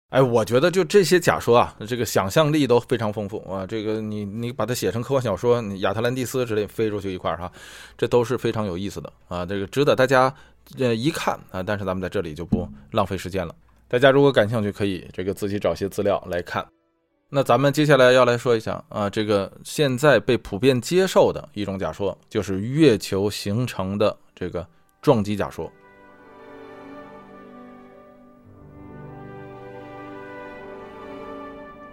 哎，我觉得就这些假说啊，这个想象力都非常丰富啊。这个你你把它写成科幻小说，你亚特兰蒂斯之类飞出去一块哈，这都是非常有意思的啊。这个值得大家呃一看啊。但是咱们在这里就不浪费时间了。大家如果感兴趣，可以这个自己找些资料来看。那咱们接下来要来说一下啊，这个现在被普遍接受的一种假说，就是月球形成的这个撞击假说。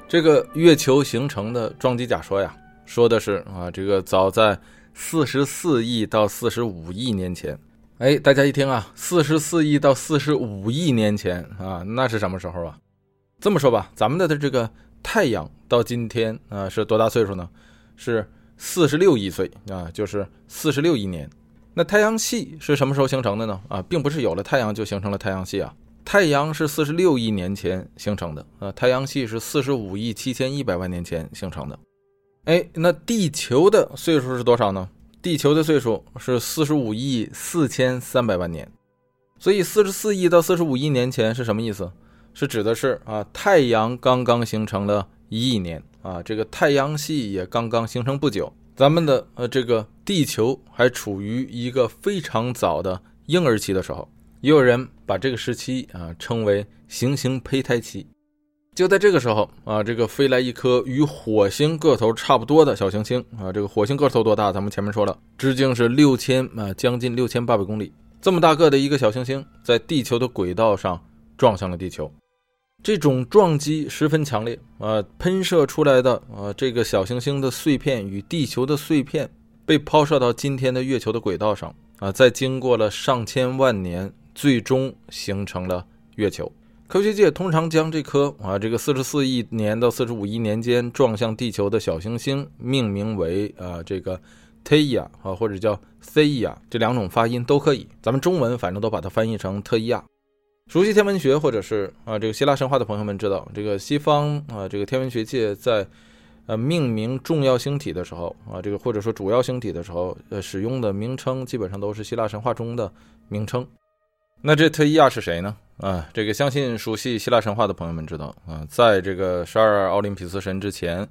这个月球形成的撞击假说呀，说的是啊，这个早在四十四亿到四十五亿年前，哎，大家一听啊，四十四亿到四十五亿年前啊，那是什么时候啊？这么说吧，咱们的的这个太阳到今天啊是多大岁数呢？是四十六亿岁啊，就是四十六亿年。那太阳系是什么时候形成的呢？啊，并不是有了太阳就形成了太阳系啊。太阳是四十六亿年前形成的，呃，太阳系是四十五亿七千一百万年前形成的。哎，那地球的岁数是多少呢？地球的岁数是四十五亿四千三百万年。所以四十四亿到四十五亿年前是什么意思？是指的是啊，太阳刚刚形成了一亿年啊，这个太阳系也刚刚形成不久，咱们的呃这个地球还处于一个非常早的婴儿期的时候。也有人把这个时期啊称为行星胚胎期。就在这个时候啊，这个飞来一颗与火星个头差不多的小行星啊，这个火星个头多大？咱们前面说了，直径是六千啊，将近六千八百公里。这么大个的一个小行星，在地球的轨道上撞向了地球，这种撞击十分强烈啊！喷射出来的啊，这个小行星的碎片与地球的碎片被抛射到今天的月球的轨道上啊，在经过了上千万年，最终形成了月球。科学界通常将这颗啊，这个四十四亿年到四十五亿年间撞向地球的小行星命名为啊，这个。特伊亚啊，或者叫塞伊亚，这两种发音都可以。咱们中文反正都把它翻译成特伊亚。熟悉天文学或者是啊这个希腊神话的朋友们知道，这个西方啊这个天文学界在呃命名重要星体的时候啊，这个或者说主要星体的时候，呃使用的名称基本上都是希腊神话中的名称。那这特伊亚是谁呢？啊，这个相信熟悉希腊神话的朋友们知道啊，在这个十二奥林匹斯神之前，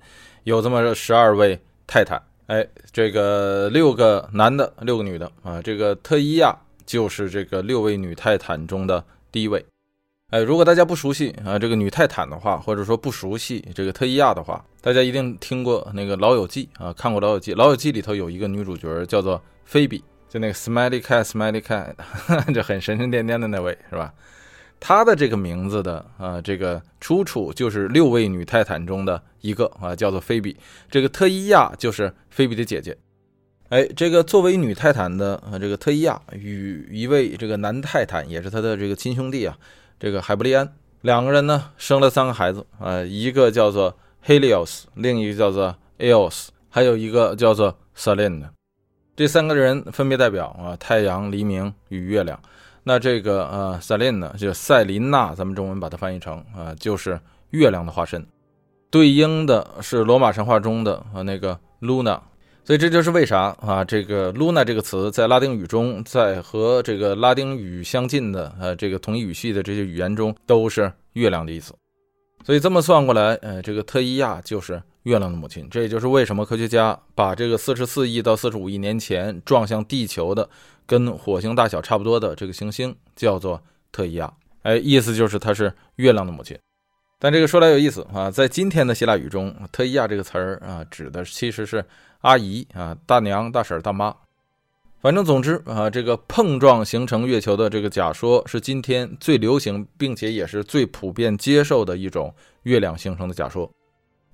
有这么十二位泰坦。哎，这个六个男的，六个女的啊，这个特伊亚就是这个六位女泰坦中的第一位。哎，如果大家不熟悉啊这个女泰坦的话，或者说不熟悉这个特伊亚的话，大家一定听过那个《老友记》啊，看过《老友记》。《老友记》里头有一个女主角叫做菲比，就那个 Smiley Cat，Smiley Cat，(laughs) 就很神神颠颠的那位，是吧？她的这个名字的啊，这个出处就是六位女泰坦中的一个啊，叫做菲比。这个特伊亚就是菲比的姐姐。哎，这个作为女泰坦的啊，这个特伊亚与一位这个男泰坦，也是他的这个亲兄弟啊，这个海布利安，两个人呢生了三个孩子啊，一个叫做 Helios，另一个叫做 Eos，还有一个叫做 Selene。这三个人分别代表啊太阳、黎明与月亮。那这个呃，赛琳呢，就赛琳娜，咱们中文把它翻译成啊，就是月亮的化身，对应的是罗马神话中的啊那个 Luna，所以这就是为啥啊，这个 Luna 这个词在拉丁语中，在和这个拉丁语相近的呃这个同一语系的这些语言中，都是月亮的意思。所以这么算过来，呃，这个特伊亚就是月亮的母亲。这也就是为什么科学家把这个四十四亿到四十五亿年前撞向地球的。跟火星大小差不多的这个行星叫做特伊亚，哎，意思就是它是月亮的母亲。但这个说来有意思啊，在今天的希腊语中，特伊亚这个词儿啊，指的其实是阿姨啊、大娘、大婶、大妈。反正总之啊，这个碰撞形成月球的这个假说是今天最流行并且也是最普遍接受的一种月亮形成的假说。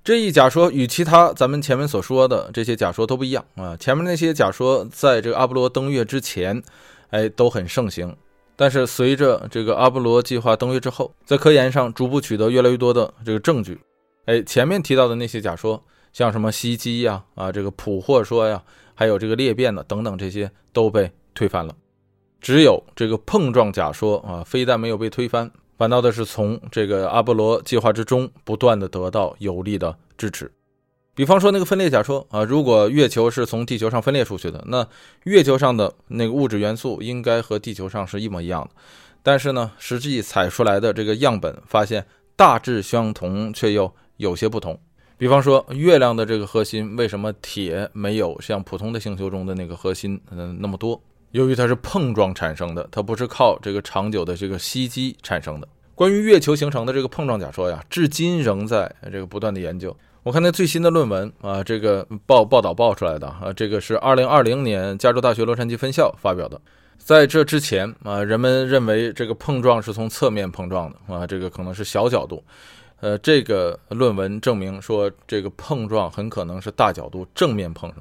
这一假说与其他咱们前面所说的这些假说都不一样啊！前面那些假说在这个阿波罗登月之前，哎，都很盛行。但是随着这个阿波罗计划登月之后，在科研上逐步取得越来越多的这个证据，哎，前面提到的那些假说，像什么吸积呀、啊这个捕获说呀，还有这个裂变的等等这些都被推翻了。只有这个碰撞假说啊，非但没有被推翻。反倒的是从这个阿波罗计划之中不断的得到有力的支持，比方说那个分裂假说啊，如果月球是从地球上分裂出去的，那月球上的那个物质元素应该和地球上是一模一样的。但是呢，实际采出来的这个样本发现大致相同，却又有些不同。比方说，月亮的这个核心为什么铁没有像普通的星球中的那个核心嗯那么多？由于它是碰撞产生的，它不是靠这个长久的这个吸积产生的。关于月球形成的这个碰撞假说呀，至今仍在这个不断的研究。我看那最新的论文啊，这个报报道报出来的啊，这个是二零二零年加州大学洛杉矶分校发表的。在这之前啊，人们认为这个碰撞是从侧面碰撞的啊，这个可能是小角度。呃，这个论文证明说，这个碰撞很可能是大角度正面碰上。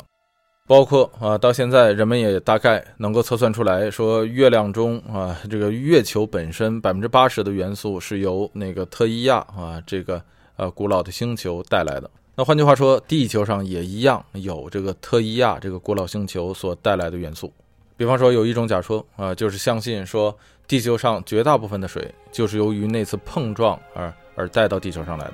包括啊，到现在人们也大概能够测算出来，说月亮中啊，这个月球本身百分之八十的元素是由那个特伊亚啊这个呃古老的星球带来的。那换句话说，地球上也一样有这个特伊亚这个古老星球所带来的元素。比方说，有一种假说啊，就是相信说地球上绝大部分的水就是由于那次碰撞而而带到地球上来的。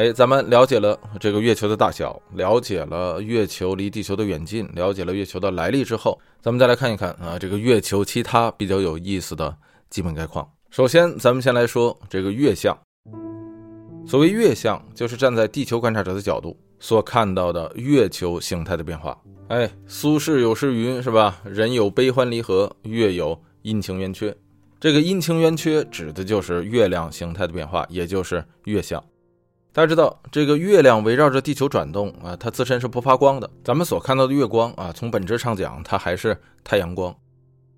哎，咱们了解了这个月球的大小，了解了月球离地球的远近，了解了月球的来历之后，咱们再来看一看啊，这个月球其他比较有意思的基本概况。首先，咱们先来说这个月相。所谓月相，就是站在地球观察者的角度所看到的月球形态的变化。哎，苏轼有诗云，是吧？人有悲欢离合，月有阴晴圆缺。这个阴晴圆缺指的就是月亮形态的变化，也就是月相。大家知道，这个月亮围绕着地球转动啊，它自身是不发光的。咱们所看到的月光啊，从本质上讲，它还是太阳光。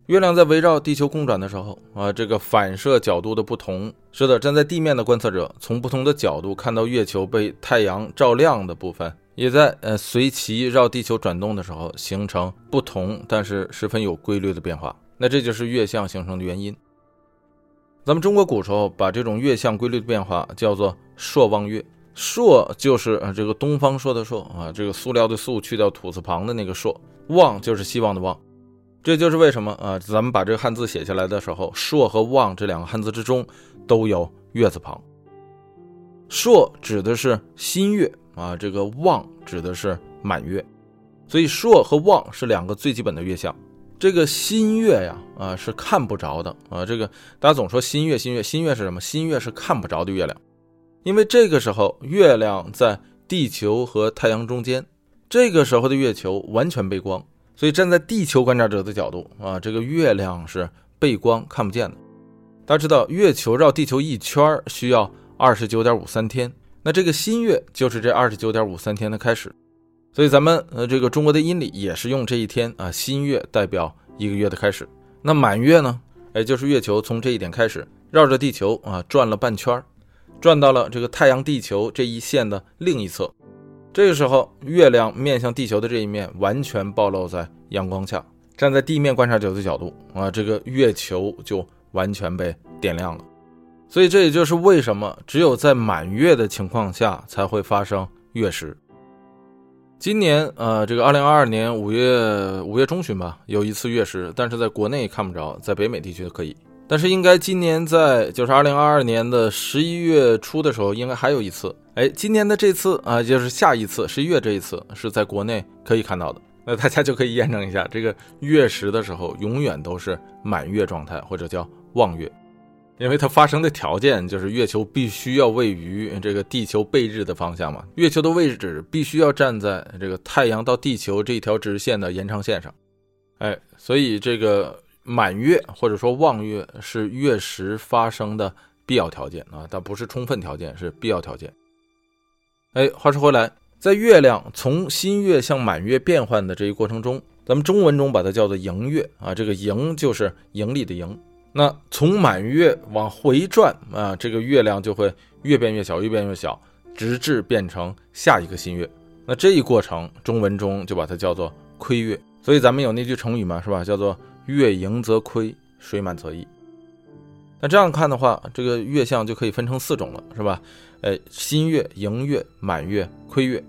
月亮在围绕地球公转的时候啊，这个反射角度的不同，是的，站在地面的观测者从不同的角度看到月球被太阳照亮的部分，也在呃随其绕地球转动的时候形成不同但是十分有规律的变化。那这就是月相形成的原因。咱们中国古时候把这种月相规律的变化叫做朔望月，朔就是啊这个东方朔的朔啊，这个塑料的塑去掉土字旁的那个朔，望就是希望的望。这就是为什么啊，咱们把这个汉字写下来的时候，朔和望这两个汉字之中都有月字旁。朔指的是新月啊，这个望指的是满月，所以朔和望是两个最基本的月相。这个新月呀啊是看不着的啊，这个大家总说新月新月新月是什么？新月是看不着的月亮，因为这个时候月亮在地球和太阳中间，这个时候的月球完全背光。所以站在地球观察者的角度啊，这个月亮是背光看不见的。大家知道，月球绕地球一圈需要二十九点五三天，那这个新月就是这二十九点五三天的开始。所以咱们呃这个中国的阴历也是用这一天啊新月代表一个月的开始。那满月呢？哎，就是月球从这一点开始绕着地球啊转了半圈儿，转到了这个太阳地球这一线的另一侧。这个时候，月亮面向地球的这一面完全暴露在阳光下。站在地面观察者的角度啊，这个月球就完全被点亮了。所以这也就是为什么只有在满月的情况下才会发生月食。今年呃，这个二零二二年五月五月中旬吧，有一次月食，但是在国内看不着，在北美地区可以。但是应该今年在就是二零二二年的十一月初的时候，应该还有一次。哎，今年的这次啊，就是下一次十一月这一次是在国内可以看到的。那大家就可以验证一下，这个月食的时候永远都是满月状态，或者叫望月，因为它发生的条件就是月球必须要位于这个地球背日的方向嘛，月球的位置必须要站在这个太阳到地球这一条直线的延长线上。哎，所以这个。满月或者说望月是月食发生的必要条件啊，但不是充分条件，是必要条件。哎，话说回来，在月亮从新月向满月变换的这一过程中，咱们中文中把它叫做盈月啊，这个盈就是盈利的盈。那从满月往回转啊，这个月亮就会越变越小，越变越小，直至变成下一个新月。那这一过程，中文中就把它叫做亏月。所以咱们有那句成语嘛，是吧？叫做。月盈则亏，水满则溢。那这样看的话，这个月相就可以分成四种了，是吧？哎，新月、盈月、满月、亏月。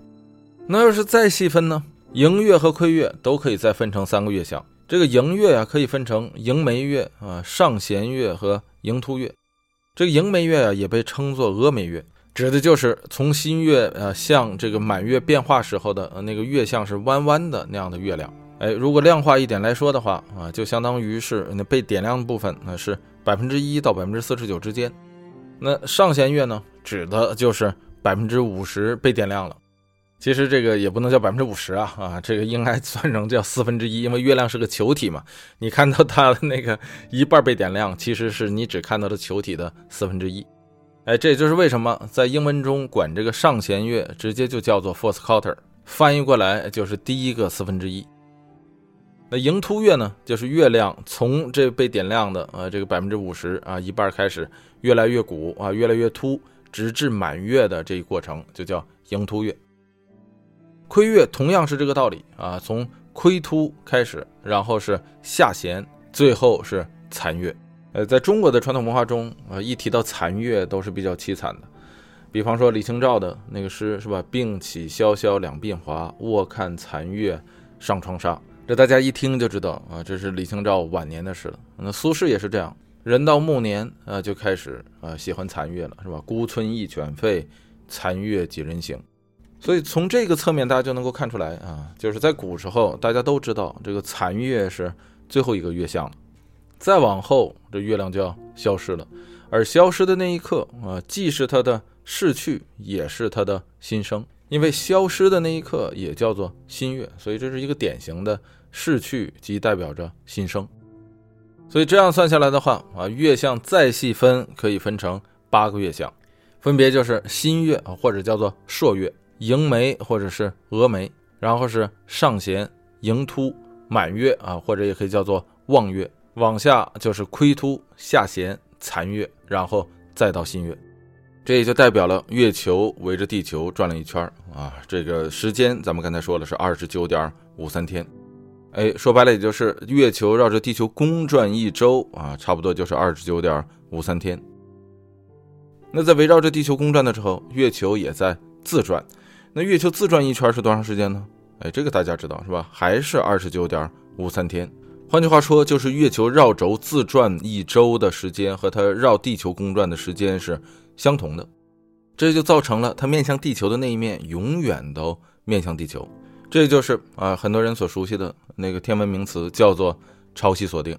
那要是再细分呢？盈月和亏月都可以再分成三个月相。这个盈月啊，可以分成盈眉月啊、上弦月和盈凸月。这个盈眉月啊，也被称作峨眉月，指的就是从新月呃向这个满月变化时候的那个月相是弯弯的那样的月亮。哎，如果量化一点来说的话啊，就相当于是那被点亮的部分，那是百分之一到百分之四十九之间。那上弦月呢，指的就是百分之五十被点亮了。其实这个也不能叫百分之五十啊啊，这个应该算成叫四分之一，因为月亮是个球体嘛。你看到它的那个一半被点亮，其实是你只看到的球体的四分之一。哎，这也就是为什么在英文中管这个上弦月直接就叫做 first quarter，翻译过来就是第一个四分之一。那盈凸月呢，就是月亮从这被点亮的呃这个百分之五十啊一半开始，越来越鼓啊越来越凸，直至满月的这一过程就叫盈凸月。亏月同样是这个道理啊，从亏凸开始，然后是下弦，最后是残月。呃，在中国的传统文化中啊，一提到残月都是比较凄惨的，比方说李清照的那个诗是吧？病起萧萧两鬓华，卧看残月上窗纱。这大家一听就知道啊，这是李清照晚年的事了。那苏轼也是这样，人到暮年啊，就开始啊喜欢残月了，是吧？孤村一犬吠，残月几人行。所以从这个侧面，大家就能够看出来啊，就是在古时候，大家都知道这个残月是最后一个月相，再往后这月亮就要消失了。而消失的那一刻啊，既是它的逝去也是它的新生，因为消失的那一刻也叫做新月，所以这是一个典型的逝去即代表着新生。所以这样算下来的话啊，月相再细分可以分成八个月相，分别就是新月啊，或者叫做朔月、迎眉或者是峨眉，然后是上弦、迎突、满月啊，或者也可以叫做望月，往下就是亏突、下弦、残月，然后再到新月。这也就代表了月球围着地球转了一圈啊，这个时间咱们刚才说了是二十九点五三天。哎，说白了，也就是月球绕着地球公转一周啊，差不多就是二十九点五三天。那在围绕着地球公转的时候，月球也在自转。那月球自转一圈是多长时间呢？哎，这个大家知道是吧？还是二十九点五三天。换句话说，就是月球绕轴自转一周的时间和它绕地球公转的时间是相同的，这就造成了它面向地球的那一面永远都面向地球。这就是啊，很多人所熟悉的那个天文名词，叫做潮汐锁定。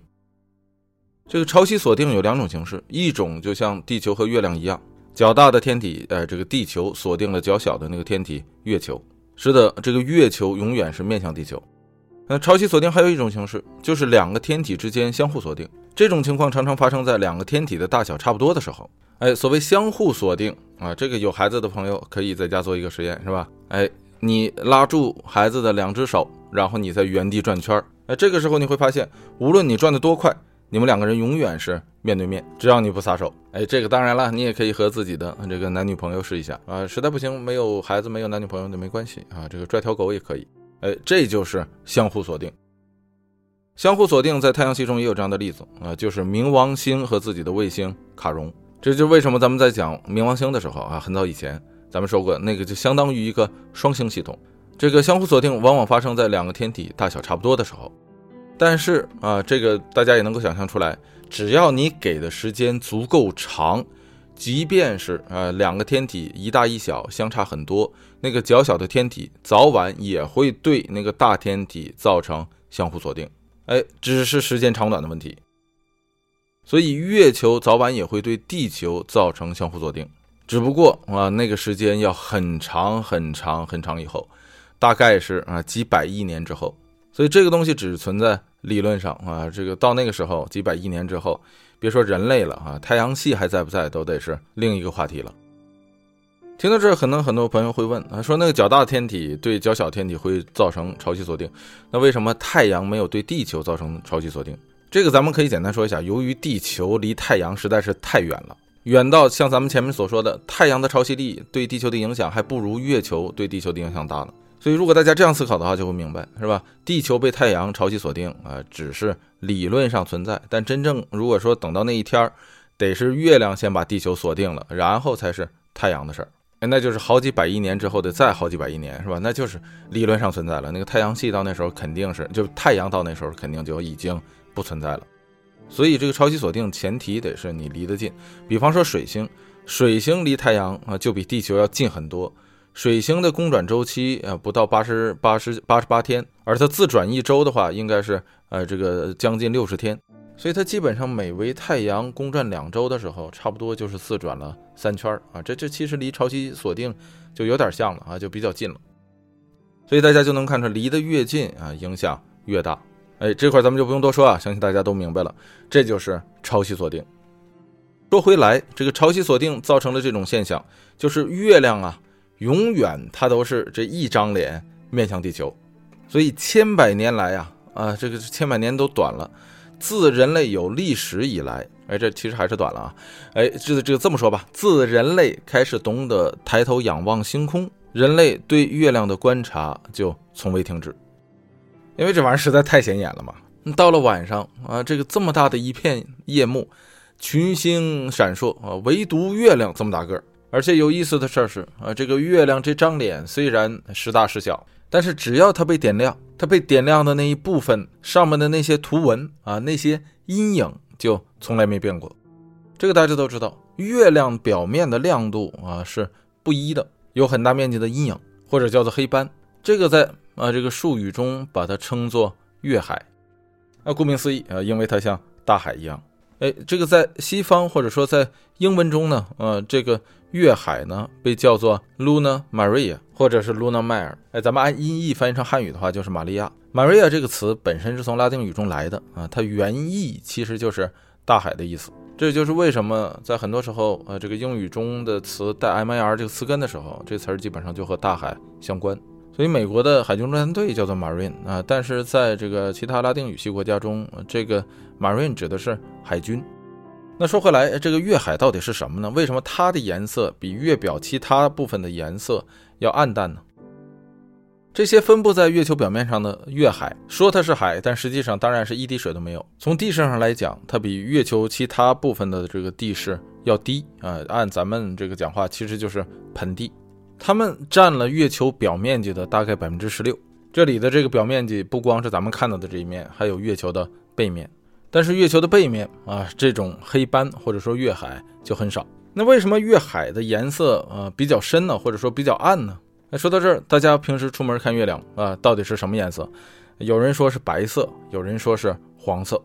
这个潮汐锁定有两种形式，一种就像地球和月亮一样，较大的天体，呃，这个地球锁定了较小的那个天体月球。是的，这个月球永远是面向地球。那潮汐锁定还有一种形式，就是两个天体之间相互锁定。这种情况常常发生在两个天体的大小差不多的时候。哎，所谓相互锁定啊，这个有孩子的朋友可以在家做一个实验，是吧？哎。你拉住孩子的两只手，然后你在原地转圈儿。哎，这个时候你会发现，无论你转得多快，你们两个人永远是面对面，只要你不撒手。哎，这个当然了，你也可以和自己的这个男女朋友试一下啊。实在不行，没有孩子，没有男女朋友那没关系啊。这个拽条狗也可以。哎，这就是相互锁定。相互锁定在太阳系中也有这样的例子啊，就是冥王星和自己的卫星卡戎。这就是为什么咱们在讲冥王星的时候啊，很早以前。咱们说过，那个就相当于一个双星系统，这个相互锁定往往发生在两个天体大小差不多的时候。但是啊，这个大家也能够想象出来，只要你给的时间足够长，即便是啊两个天体一大一小相差很多，那个较小的天体早晚也会对那个大天体造成相互锁定。哎，只是时间长短的问题。所以月球早晚也会对地球造成相互锁定。只不过啊，那个时间要很长很长很长以后，大概是啊几百亿年之后，所以这个东西只存在理论上啊。这个到那个时候几百亿年之后，别说人类了啊，太阳系还在不在都得是另一个话题了。听到这儿，可能很多朋友会问啊，说那个较大的天体对较小天体会造成潮汐锁定，那为什么太阳没有对地球造成潮汐锁定？这个咱们可以简单说一下，由于地球离太阳实在是太远了。远到像咱们前面所说的，太阳的潮汐力对地球的影响还不如月球对地球的影响大呢。所以，如果大家这样思考的话，就会明白，是吧？地球被太阳潮汐锁定啊，只是理论上存在，但真正如果说等到那一天儿，得是月亮先把地球锁定了，然后才是太阳的事儿。哎，那就是好几百亿年之后的再好几百亿年，是吧？那就是理论上存在了。那个太阳系到那时候肯定是，就太阳到那时候肯定就已经不存在了。所以这个潮汐锁定前提得是你离得近，比方说水星，水星离太阳啊就比地球要近很多。水星的公转周期啊不到八十八十八十八天，而它自转一周的话应该是呃这个将近六十天。所以它基本上每围太阳公转两周的时候，差不多就是自转了三圈啊。这这其实离潮汐锁定就有点像了啊，就比较近了。所以大家就能看出离得越近啊影响越大。哎，这块咱们就不用多说啊，相信大家都明白了，这就是潮汐锁定。说回来，这个潮汐锁定造成的这种现象，就是月亮啊，永远它都是这一张脸面向地球，所以千百年来啊，啊，这个千百年都短了，自人类有历史以来，哎，这其实还是短了啊，哎，这这这么说吧，自人类开始懂得抬头仰望星空，人类对月亮的观察就从未停止。因为这玩意儿实在太显眼了嘛！到了晚上啊，这个这么大的一片夜幕，群星闪烁啊，唯独月亮这么大个儿。而且有意思的事儿是啊，这个月亮这张脸虽然时大时小，但是只要它被点亮，它被点亮的那一部分上面的那些图文啊，那些阴影就从来没变过。这个大家都知道，月亮表面的亮度啊是不一的，有很大面积的阴影或者叫做黑斑。这个在啊，这个术语中把它称作月海，啊，顾名思义啊，因为它像大海一样。哎，这个在西方或者说在英文中呢，呃，这个月海呢被叫做 Luna Maria，或者是 Luna Mare。哎，咱们按音译翻译成汉语的话，就是玛利亚。Maria 这个词本身是从拉丁语中来的啊，它原意其实就是大海的意思。这就是为什么在很多时候，呃，这个英语中的词带 M I R 这个词根的时候，这词儿基本上就和大海相关。所以美国的海军陆战队叫做 Marine 啊，但是在这个其他拉丁语系国家中，这个 Marine 指的是海军。那说回来，这个月海到底是什么呢？为什么它的颜色比月表其他部分的颜色要暗淡呢？这些分布在月球表面上的月海，说它是海，但实际上当然是一滴水都没有。从地势上来讲，它比月球其他部分的这个地势要低啊。按咱们这个讲话，其实就是盆地。它们占了月球表面积的大概百分之十六。这里的这个表面积不光是咱们看到的这一面，还有月球的背面。但是月球的背面啊，这种黑斑或者说月海就很少。那为什么月海的颜色呃比较深呢？或者说比较暗呢？那说到这儿，大家平时出门看月亮啊，到底是什么颜色？有人说是白色，有人说是黄色。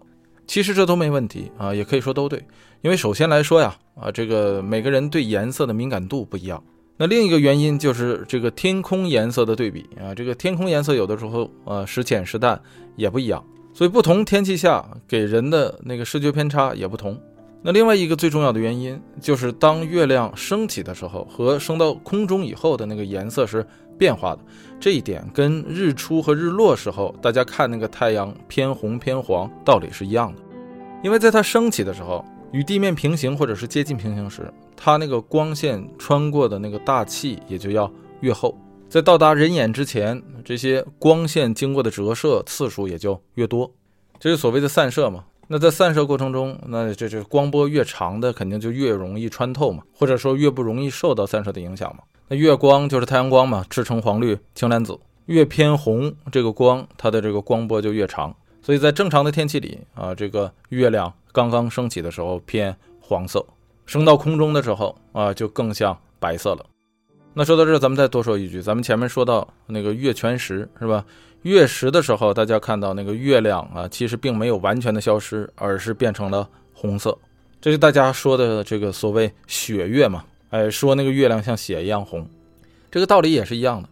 其实这都没问题啊，也可以说都对。因为首先来说呀，啊，这个每个人对颜色的敏感度不一样。那另一个原因就是这个天空颜色的对比啊，这个天空颜色有的时候呃时浅时淡也不一样，所以不同天气下给人的那个视觉偏差也不同。那另外一个最重要的原因，就是当月亮升起的时候和升到空中以后的那个颜色是变化的。这一点跟日出和日落时候大家看那个太阳偏红偏黄道理是一样的。因为在它升起的时候，与地面平行或者是接近平行时，它那个光线穿过的那个大气也就要越厚，在到达人眼之前，这些光线经过的折射次数也就越多，这是所谓的散射嘛。那在散射过程中，那这这光波越长的肯定就越容易穿透嘛，或者说越不容易受到散射的影响嘛。那月光就是太阳光嘛，赤橙黄绿青蓝紫，越偏红，这个光它的这个光波就越长。所以在正常的天气里啊，这个月亮刚刚升起的时候偏黄色，升到空中的时候啊就更像白色了。那说到这，咱们再多说一句，咱们前面说到那个月全食是吧？月食的时候，大家看到那个月亮啊，其实并没有完全的消失，而是变成了红色。这是大家说的这个所谓血月嘛？哎，说那个月亮像血一样红。这个道理也是一样的，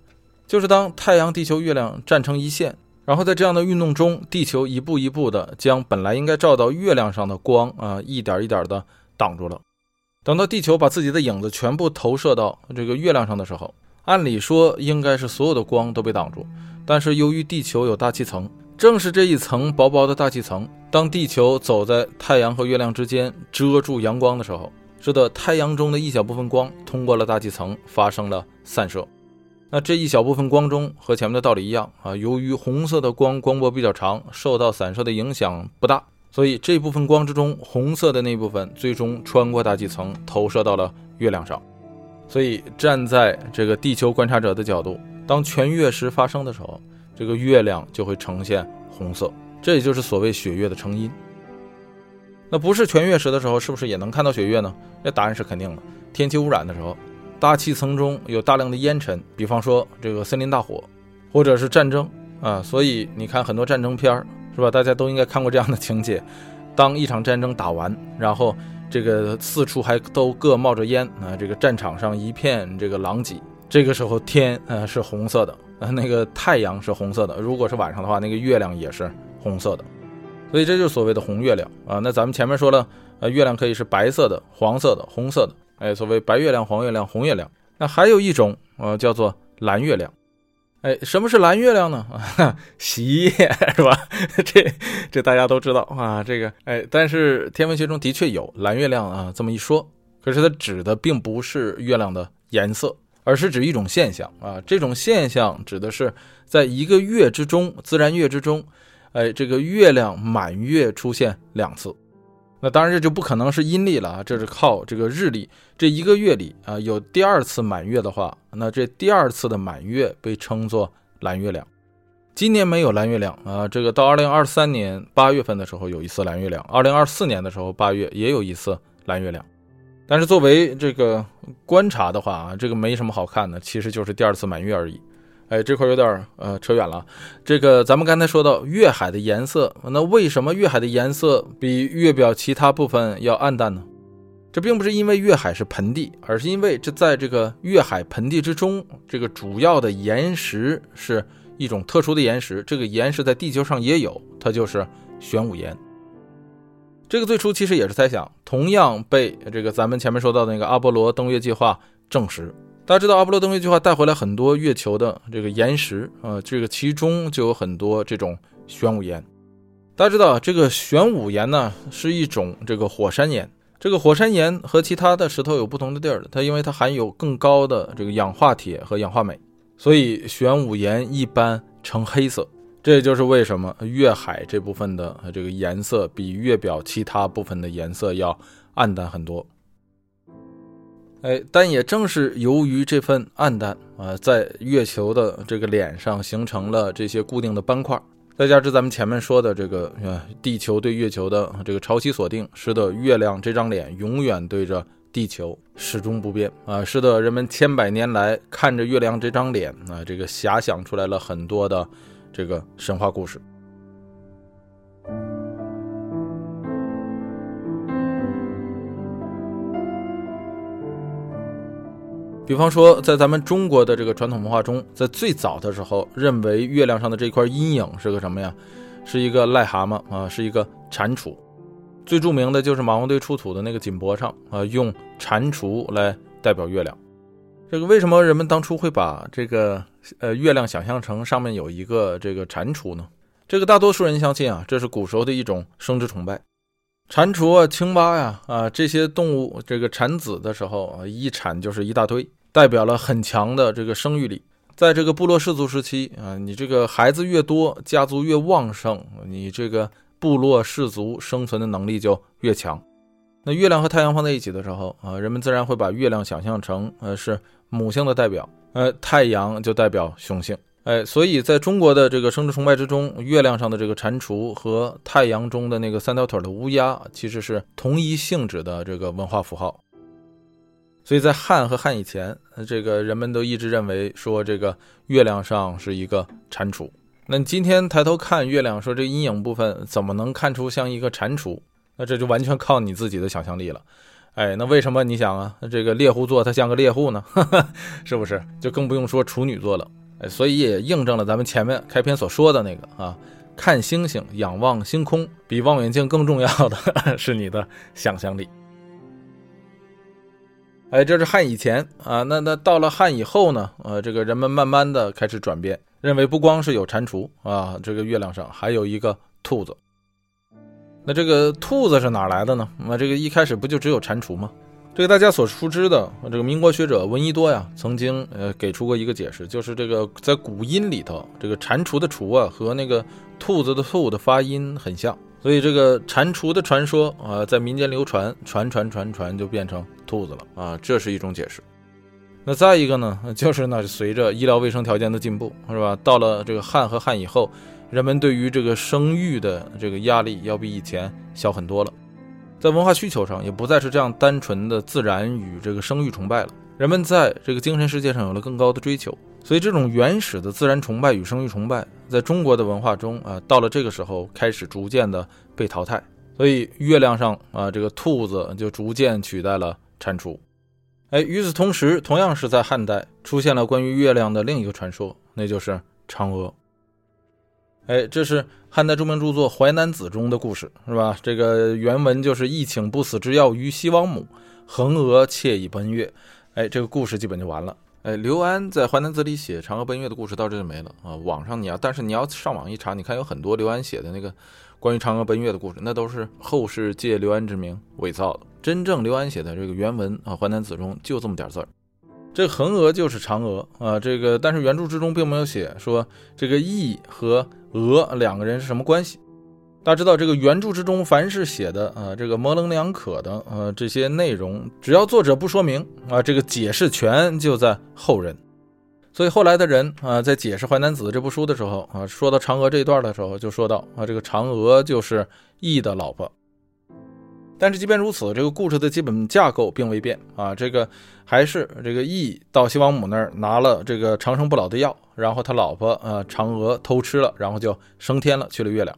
就是当太阳、地球、月亮站成一线，然后在这样的运动中，地球一步一步的将本来应该照到月亮上的光啊，一点一点的挡住了。等到地球把自己的影子全部投射到这个月亮上的时候，按理说应该是所有的光都被挡住。但是由于地球有大气层，正是这一层薄薄的大气层，当地球走在太阳和月亮之间遮住阳光的时候，使得太阳中的一小部分光通过了大气层发生了散射。那这一小部分光中和前面的道理一样啊，由于红色的光光波比较长，受到散射的影响不大，所以这部分光之中红色的那部分最终穿过大气层投射到了月亮上。所以站在这个地球观察者的角度。当全月食发生的时候，这个月亮就会呈现红色，这也就是所谓血月的成因。那不是全月食的时候，是不是也能看到血月呢？那答案是肯定的。天气污染的时候，大气层中有大量的烟尘，比方说这个森林大火，或者是战争啊。所以你看很多战争片儿，是吧？大家都应该看过这样的情节：当一场战争打完，然后这个四处还都各冒着烟啊，这个战场上一片这个狼藉。这个时候天呃是红色的，呃那个太阳是红色的。如果是晚上的话，那个月亮也是红色的。所以这就是所谓的红月亮啊。那咱们前面说了，呃月亮可以是白色的、黄色的、红色的。哎，所谓白月亮、黄月亮、红月亮。那还有一种呃叫做蓝月亮。哎，什么是蓝月亮呢？啊，(laughs) 洗衣液是吧？(laughs) 这这大家都知道啊。这个哎，但是天文学中的确有蓝月亮啊这么一说，可是它指的并不是月亮的颜色。而是指一种现象啊，这种现象指的是在一个月之中，自然月之中，哎，这个月亮满月出现两次。那当然这就不可能是阴历了啊，这是靠这个日历。这一个月里啊有第二次满月的话，那这第二次的满月被称作蓝月亮。今年没有蓝月亮啊，这个到二零二三年八月份的时候有一次蓝月亮，二零二四年的时候八月也有一次蓝月亮。但是作为这个观察的话啊，这个没什么好看的，其实就是第二次满月而已。哎，这块有点呃扯远了。这个咱们刚才说到月海的颜色，那为什么月海的颜色比月表其他部分要暗淡呢？这并不是因为月海是盆地，而是因为这在这个月海盆地之中，这个主要的岩石是一种特殊的岩石。这个岩石在地球上也有，它就是玄武岩。这个最初其实也是猜想，同样被这个咱们前面说到的那个阿波罗登月计划证实。大家知道，阿波罗登月计划带回来很多月球的这个岩石啊，这个其中就有很多这种玄武岩。大家知道，这个玄武岩呢是一种这个火山岩。这个火山岩和其他的石头有不同的地儿，它因为它含有更高的这个氧化铁和氧化镁，所以玄武岩一般呈黑色。这也就是为什么月海这部分的这个颜色比月表其他部分的颜色要暗淡很多。哎，但也正是由于这份暗淡啊，在月球的这个脸上形成了这些固定的斑块。再加之咱们前面说的这个，呃，地球对月球的这个潮汐锁定，使得月亮这张脸永远对着地球，始终不变啊，使得人们千百年来看着月亮这张脸啊，这个遐想出来了很多的这个神话故事。比方说，在咱们中国的这个传统文化中，在最早的时候，认为月亮上的这块阴影是个什么呀？是一个癞蛤蟆啊，是一个蟾蜍。最著名的就是马王堆出土的那个锦帛上啊，用蟾蜍来代表月亮。这个为什么人们当初会把这个呃月亮想象成上面有一个这个蟾蜍呢？这个大多数人相信啊，这是古时候的一种生殖崇拜。蟾蜍啊、青蛙呀啊这些动物，这个产子的时候啊，一产就是一大堆。代表了很强的这个生育力，在这个部落氏族时期啊，你这个孩子越多，家族越旺盛，你这个部落氏族生存的能力就越强。那月亮和太阳放在一起的时候啊，人们自然会把月亮想象成呃是母性的代表，呃太阳就代表雄性。哎，所以在中国的这个生殖崇拜之中，月亮上的这个蟾蜍和太阳中的那个三条腿的乌鸦，其实是同一性质的这个文化符号。所以在汉和汉以前，这个人们都一直认为说这个月亮上是一个蟾蜍。那今天抬头看月亮，说这阴影部分怎么能看出像一个蟾蜍？那这就完全靠你自己的想象力了。哎，那为什么你想啊，这个猎户座它像个猎户呢？(laughs) 是不是？就更不用说处女座了。哎，所以也印证了咱们前面开篇所说的那个啊，看星星、仰望星空，比望远镜更重要的 (laughs) 是你的想象力。哎，这是汉以前啊，那那到了汉以后呢？呃，这个人们慢慢的开始转变，认为不光是有蟾蜍啊，这个月亮上还有一个兔子。那这个兔子是哪来的呢？那这个一开始不就只有蟾蜍吗？这个大家所熟知的这个民国学者闻一多呀，曾经呃给出过一个解释，就是这个在古音里头，这个蟾蜍的蜍啊和那个兔子的兔的发音很像。所以这个蟾蜍的传说啊，在民间流传，传传传传就变成兔子了啊，这是一种解释。那再一个呢，就是呢，随着医疗卫生条件的进步，是吧？到了这个汉和汉以后，人们对于这个生育的这个压力要比以前小很多了，在文化需求上也不再是这样单纯的自然与这个生育崇拜了，人们在这个精神世界上有了更高的追求。所以，这种原始的自然崇拜与生育崇拜，在中国的文化中啊，到了这个时候开始逐渐的被淘汰。所以，月亮上啊，这个兔子就逐渐取代了蟾蜍。哎，与此同时，同样是在汉代出现了关于月亮的另一个传说，那就是嫦娥。哎，这是汉代著名著作《淮南子》中的故事，是吧？这个原文就是“一请不死之药于西王母，恒娥妾以奔月”。哎，这个故事基本就完了。哎，刘安在《淮南子》里写嫦娥奔月的故事到这就没了啊。网上你要，但是你要上网一查，你看有很多刘安写的那个关于嫦娥奔月的故事，那都是后世借刘安之名伪造的。真正刘安写的这个原文啊，《淮南子》中就这么点字儿。这恒娥就是嫦娥啊，这个但是原著之中并没有写说这个羿和娥两个人是什么关系。大家知道，这个原著之中，凡是写的啊，这个模棱两可的呃这些内容，只要作者不说明啊，这个解释权就在后人。所以后来的人啊，在解释《淮南子》这部书的时候啊，说到嫦娥这一段的时候，就说到啊，这个嫦娥就是羿的老婆。但是即便如此，这个故事的基本架构并未变啊，这个还是这个羿到西王母那儿拿了这个长生不老的药，然后他老婆呃嫦娥偷吃了，然后就升天了，去了月亮。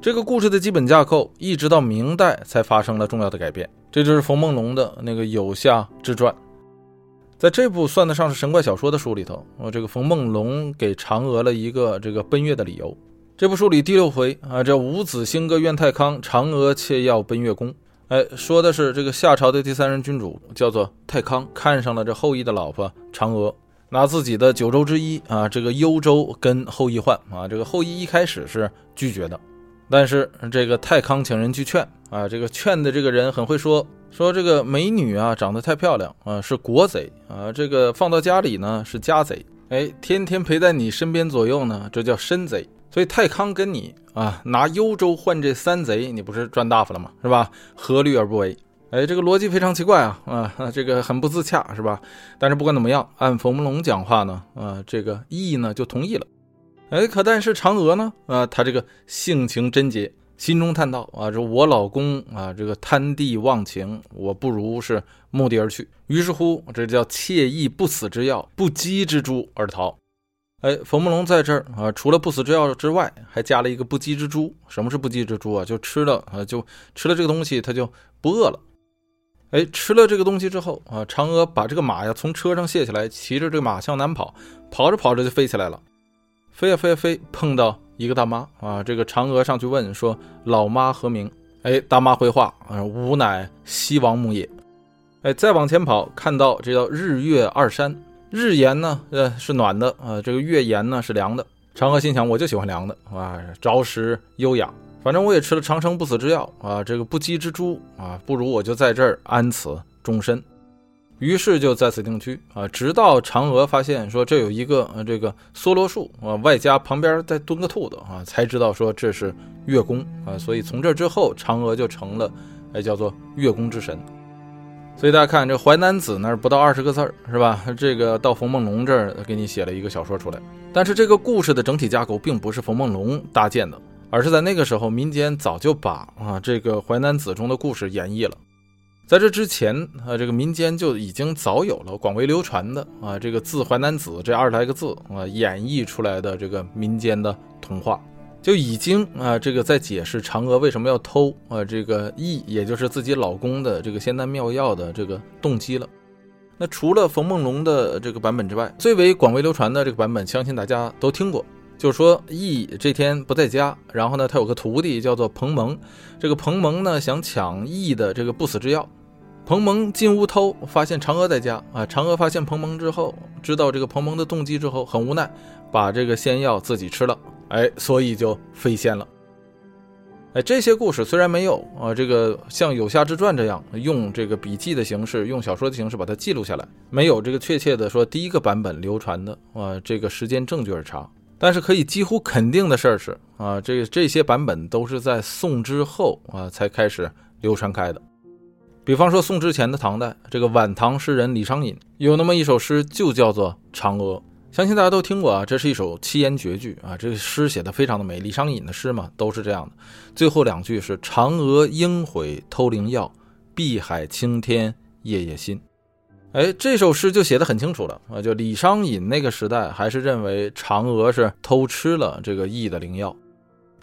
这个故事的基本架构一直到明代才发生了重要的改变，这就是冯梦龙的那个《有夏之传》。在这部算得上是神怪小说的书里头，我这个冯梦龙给嫦娥了一个这个奔月的理由。这部书里第六回啊，这五子星歌怨太康，嫦娥妾要奔月宫。哎，说的是这个夏朝的第三任君主叫做太康，看上了这后羿的老婆嫦娥，拿自己的九州之一啊，这个幽州跟后羿换啊。这个后羿一开始是拒绝的，但是这个太康请人去劝啊，这个劝的这个人很会说，说这个美女啊长得太漂亮啊，是国贼啊，这个放到家里呢是家贼，哎，天天陪在你身边左右呢，这叫身贼。所以太康跟你啊拿幽州换这三贼，你不是赚大发了吗？是吧？何虑而不为？哎，这个逻辑非常奇怪啊啊，这个很不自洽，是吧？但是不管怎么样，按冯梦龙讲话呢，啊，这个义呢就同意了。哎，可但是嫦娥呢，啊，她这个性情贞洁，心中叹道啊，这我老公啊，这个贪地忘情，我不如是目的而去。于是乎，这叫惬意不死之药，不羁之珠而逃。哎，冯梦龙在这儿啊，除了不死之药之外，还加了一个不羁之珠。什么是不羁之珠啊？就吃了啊，就吃了这个东西，他就不饿了。哎，吃了这个东西之后啊，嫦娥把这个马呀从车上卸下来，骑着这个马向南跑，跑着跑着就飞起来了，飞呀飞呀飞，碰到一个大妈啊，这个嫦娥上去问说：“老妈何名？”哎，大妈回话啊：“吾乃西王母也。”哎，再往前跑，看到这叫日月二山。日炎呢，呃，是暖的啊，这个月炎呢是凉的。嫦娥心想，我就喜欢凉的啊，着实优雅。反正我也吃了长生不死之药啊，这个不羁之珠啊，不如我就在这儿安此终身。于是就在此定居啊，直到嫦娥发现说这有一个呃这个梭罗树啊，外加旁边再蹲个兔子啊，才知道说这是月宫啊，所以从这之后，嫦娥就成了哎叫做月宫之神。所以大家看，这淮南子那儿不到二十个字儿，是吧？这个到冯梦龙这儿给你写了一个小说出来。但是这个故事的整体架构并不是冯梦龙搭建的，而是在那个时候民间早就把啊这个淮南子中的故事演绎了。在这之前啊，这个民间就已经早有了广为流传的啊这个字淮南子这二十来个字啊演绎出来的这个民间的童话。就已经啊，这个在解释嫦娥为什么要偷啊这个羿，也就是自己老公的这个仙丹妙药的这个动机了。那除了冯梦龙的这个版本之外，最为广为流传的这个版本，相信大家都听过。就是说羿这天不在家，然后呢，他有个徒弟叫做彭蒙，这个彭蒙呢想抢羿的这个不死之药。彭蒙进屋偷，发现嫦娥在家啊。嫦娥发现彭蒙之后，知道这个彭蒙的动机之后，很无奈，把这个仙药自己吃了。哎，所以就飞仙了。哎，这些故事虽然没有啊，这个像《有夏之传》这样用这个笔记的形式，用小说的形式把它记录下来，没有这个确切的说第一个版本流传的啊，这个时间证据而查。但是可以几乎肯定的事儿是啊，这这些版本都是在宋之后啊才开始流传开的。比方说宋之前的唐代，这个晚唐诗人李商隐有那么一首诗，就叫做《嫦娥》。相信大家都听过啊，这是一首七言绝句啊，这个诗写的非常的美。李商隐的诗嘛，都是这样的。最后两句是“嫦娥应悔偷灵药，碧海青天夜夜心”。哎，这首诗就写的很清楚了啊，就李商隐那个时代还是认为嫦娥是偷吃了这个羿的灵药。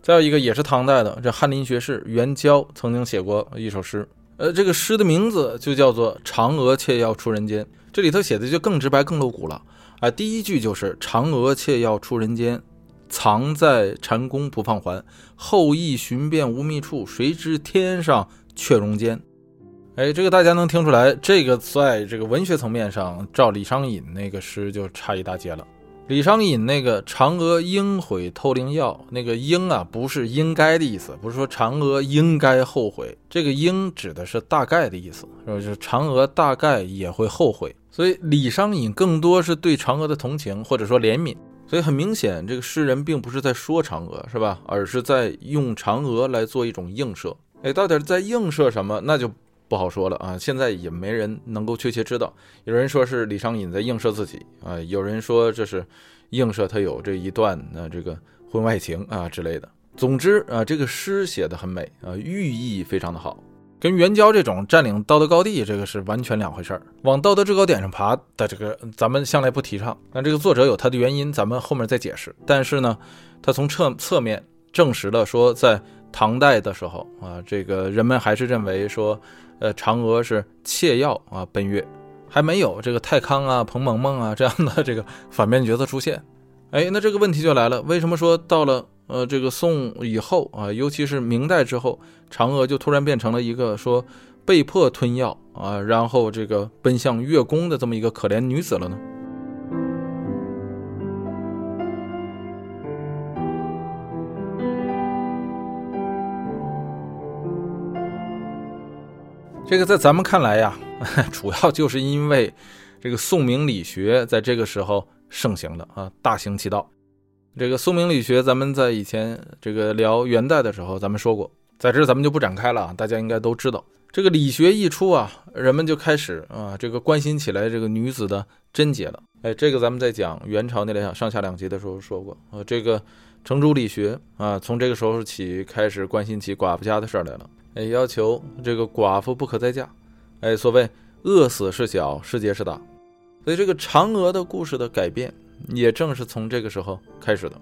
再有一个也是唐代的，这翰林学士元交曾经写过一首诗，呃，这个诗的名字就叫做《嫦娥妾要出人间》，这里头写的就更直白、更露骨了。啊，第一句就是嫦娥妾要出人间，藏在禅宫不放还。后羿寻遍无觅处，谁知天上却容间。哎，这个大家能听出来，这个在这个文学层面上，照李商隐那个诗就差一大截了。李商隐那个嫦娥应悔偷灵药，那个应啊，不是应该的意思，不是说嫦娥应该后悔，这个应指的是大概的意思，是吧？就是嫦娥大概也会后悔。所以李商隐更多是对嫦娥的同情或者说怜悯，所以很明显，这个诗人并不是在说嫦娥，是吧？而是在用嫦娥来做一种映射。哎，到底在映射什么？那就不好说了啊！现在也没人能够确切知道。有人说是李商隐在映射自己啊，有人说这是映射他有这一段啊这个婚外情啊之类的。总之啊，这个诗写的很美啊，寓意非常的好。跟元宵这种占领道德高地，这个是完全两回事儿。往道德制高点上爬的这个，咱们向来不提倡。那这个作者有他的原因，咱们后面再解释。但是呢，他从侧侧面证实了说，在唐代的时候啊，这个人们还是认为说，呃，嫦娥是窃药啊奔月，还没有这个泰康啊、彭萌萌啊这样的这个反面角色出现。哎，那这个问题就来了，为什么说到了？呃，这个宋以后啊，尤其是明代之后，嫦娥就突然变成了一个说被迫吞药啊，然后这个奔向月宫的这么一个可怜女子了呢？这个在咱们看来呀，(laughs) 主要就是因为这个宋明理学在这个时候盛行了啊，大行其道。这个宋明理学，咱们在以前这个聊元代的时候，咱们说过，在这咱们就不展开了啊。大家应该都知道，这个理学一出啊，人们就开始啊，这个关心起来这个女子的贞洁了。哎，这个咱们在讲元朝那两上下两集的时候说过啊。这个程朱理学啊，从这个时候起开始关心起寡妇家的事儿来了。哎，要求这个寡妇不可再嫁。哎，所谓饿死是小，世界是大。所以这个嫦娥的故事的改变。也正是从这个时候开始的，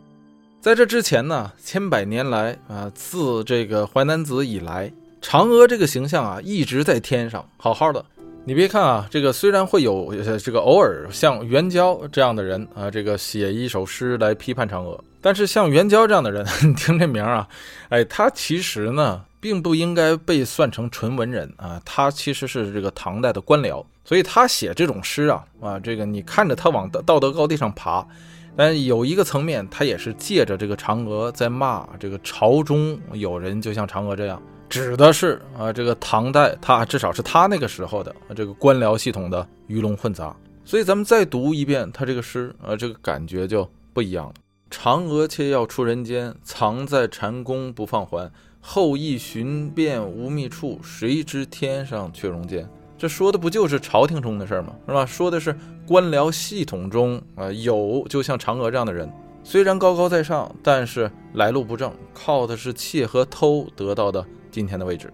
在这之前呢，千百年来啊，自这个淮南子以来，嫦娥这个形象啊，一直在天上好好的。你别看啊，这个虽然会有这个偶尔像元宵这样的人啊，这个写一首诗来批判嫦娥，但是像元宵这样的人，(laughs) 你听这名啊，哎，他其实呢。并不应该被算成纯文人啊，他其实是这个唐代的官僚，所以他写这种诗啊啊，这个你看着他往道德高地上爬，但有一个层面，他也是借着这个嫦娥在骂这个朝中有人就像嫦娥这样，指的是啊这个唐代他至少是他那个时候的这个官僚系统的鱼龙混杂，所以咱们再读一遍他这个诗啊，这个感觉就不一样了。嫦娥却要出人间，藏在禅宫不放还。后羿寻遍无觅处，谁知天上却容间。这说的不就是朝廷中的事儿吗？是吧？说的是官僚系统中啊，有就像嫦娥这样的人，虽然高高在上，但是来路不正，靠的是窃和偷得到的今天的位置。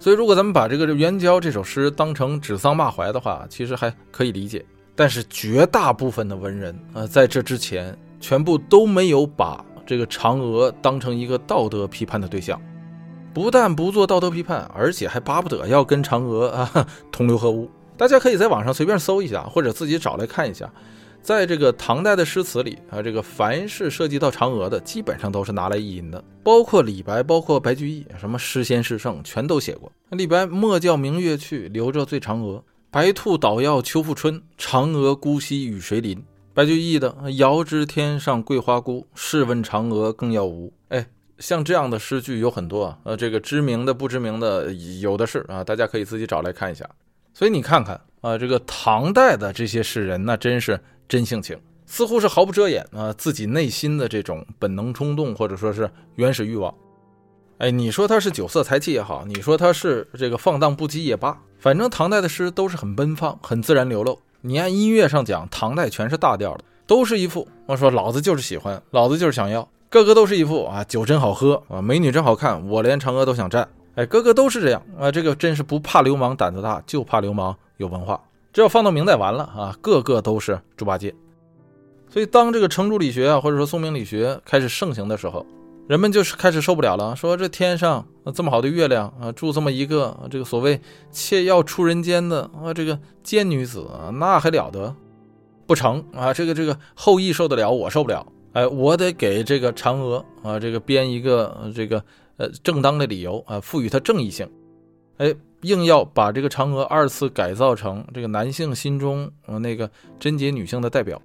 所以，如果咱们把这个《元宵》这首诗当成指桑骂槐的话，其实还可以理解。但是，绝大部分的文人啊，在这之前，全部都没有把。这个嫦娥当成一个道德批判的对象，不但不做道德批判，而且还巴不得要跟嫦娥啊同流合污。大家可以在网上随便搜一下，或者自己找来看一下，在这个唐代的诗词里啊，这个凡是涉及到嫦娥的，基本上都是拿来意淫的，包括李白，包括白居易，什么诗仙诗圣全都写过。李白莫教明月去，留着醉嫦娥。白兔捣药秋复春，嫦娥孤栖与谁邻？白居易的“遥知天上桂花孤，试问嫦娥更要无”。哎，像这样的诗句有很多啊，呃，这个知名的、不知名的有的是啊，大家可以自己找来看一下。所以你看看啊，这个唐代的这些诗人，那真是真性情，似乎是毫不遮掩啊自己内心的这种本能冲动或者说是原始欲望。哎，你说他是酒色财气也好，你说他是这个放荡不羁也罢，反正唐代的诗都是很奔放、很自然流露。你按音乐上讲，唐代全是大调的，都是一副我说老子就是喜欢，老子就是想要，个个都是一副啊酒真好喝啊美女真好看，我连嫦娥都想占，哎个个都是这样啊，这个真是不怕流氓胆子大，就怕流氓有文化。这要放到明代完了啊，个个都是猪八戒。所以当这个程朱理学啊，或者说宋明理学开始盛行的时候。人们就是开始受不了了，说这天上这么好的月亮啊，住这么一个这个所谓妾要出人间的啊，这个贱女子，那还了得？不成啊，这个这个后羿受得了，我受不了。哎，我得给这个嫦娥啊，这个编一个这个呃正当的理由啊，赋予她正义性。哎，硬要把这个嫦娥二次改造成这个男性心中啊那个贞洁女性的代表，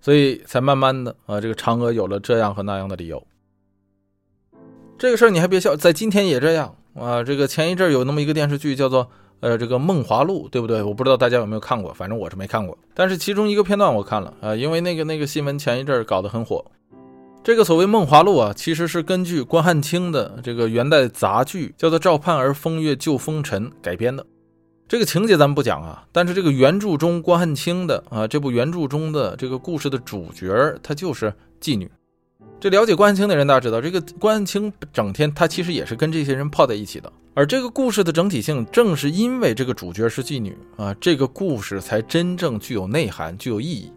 所以才慢慢的啊，这个嫦娥有了这样和那样的理由。这个事儿你还别笑，在今天也这样啊。这个前一阵有那么一个电视剧叫做呃这个《梦华录》，对不对？我不知道大家有没有看过，反正我是没看过。但是其中一个片段我看了啊，因为那个那个新闻前一阵搞得很火。这个所谓《梦华录》啊，其实是根据关汉卿的这个元代杂剧叫做《赵盼儿风月救风尘》改编的。这个情节咱们不讲啊，但是这个原著中关汉卿的啊这部原著中的这个故事的主角，她就是妓女。这了解关汉卿的人，大家知道，这个关汉卿整天他其实也是跟这些人泡在一起的。而这个故事的整体性，正是因为这个主角是妓女啊，这个故事才真正具有内涵、具有意义。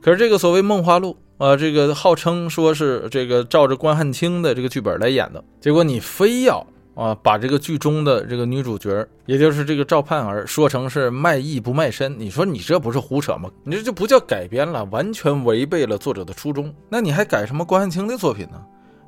可是这个所谓《梦华录》啊，这个号称说是这个照着关汉卿的这个剧本来演的，结果你非要。啊，把这个剧中的这个女主角，也就是这个赵盼儿，说成是卖艺不卖身，你说你这不是胡扯吗？你这就不叫改编了，完全违背了作者的初衷。那你还改什么关汉卿的作品呢？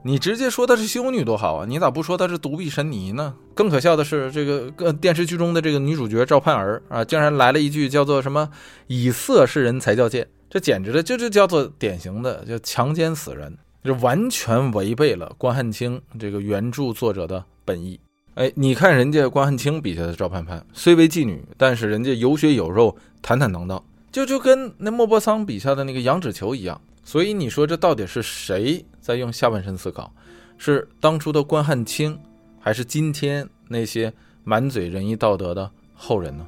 你直接说她是修女多好啊！你咋不说她是独臂神尼呢？更可笑的是，这个电视剧中的这个女主角赵盼儿啊，竟然来了一句叫做什么“以色示人才叫贱”，这简直的就这叫做典型的叫强奸死人，这完全违背了关汉卿这个原著作者的。本意，哎，你看人家关汉卿笔下的赵盼盼，虽为妓女，但是人家有血有肉，坦坦荡荡，就就跟那莫泊桑笔下的那个杨脂球一样。所以你说这到底是谁在用下半身思考？是当初的关汉卿，还是今天那些满嘴仁义道德的后人呢？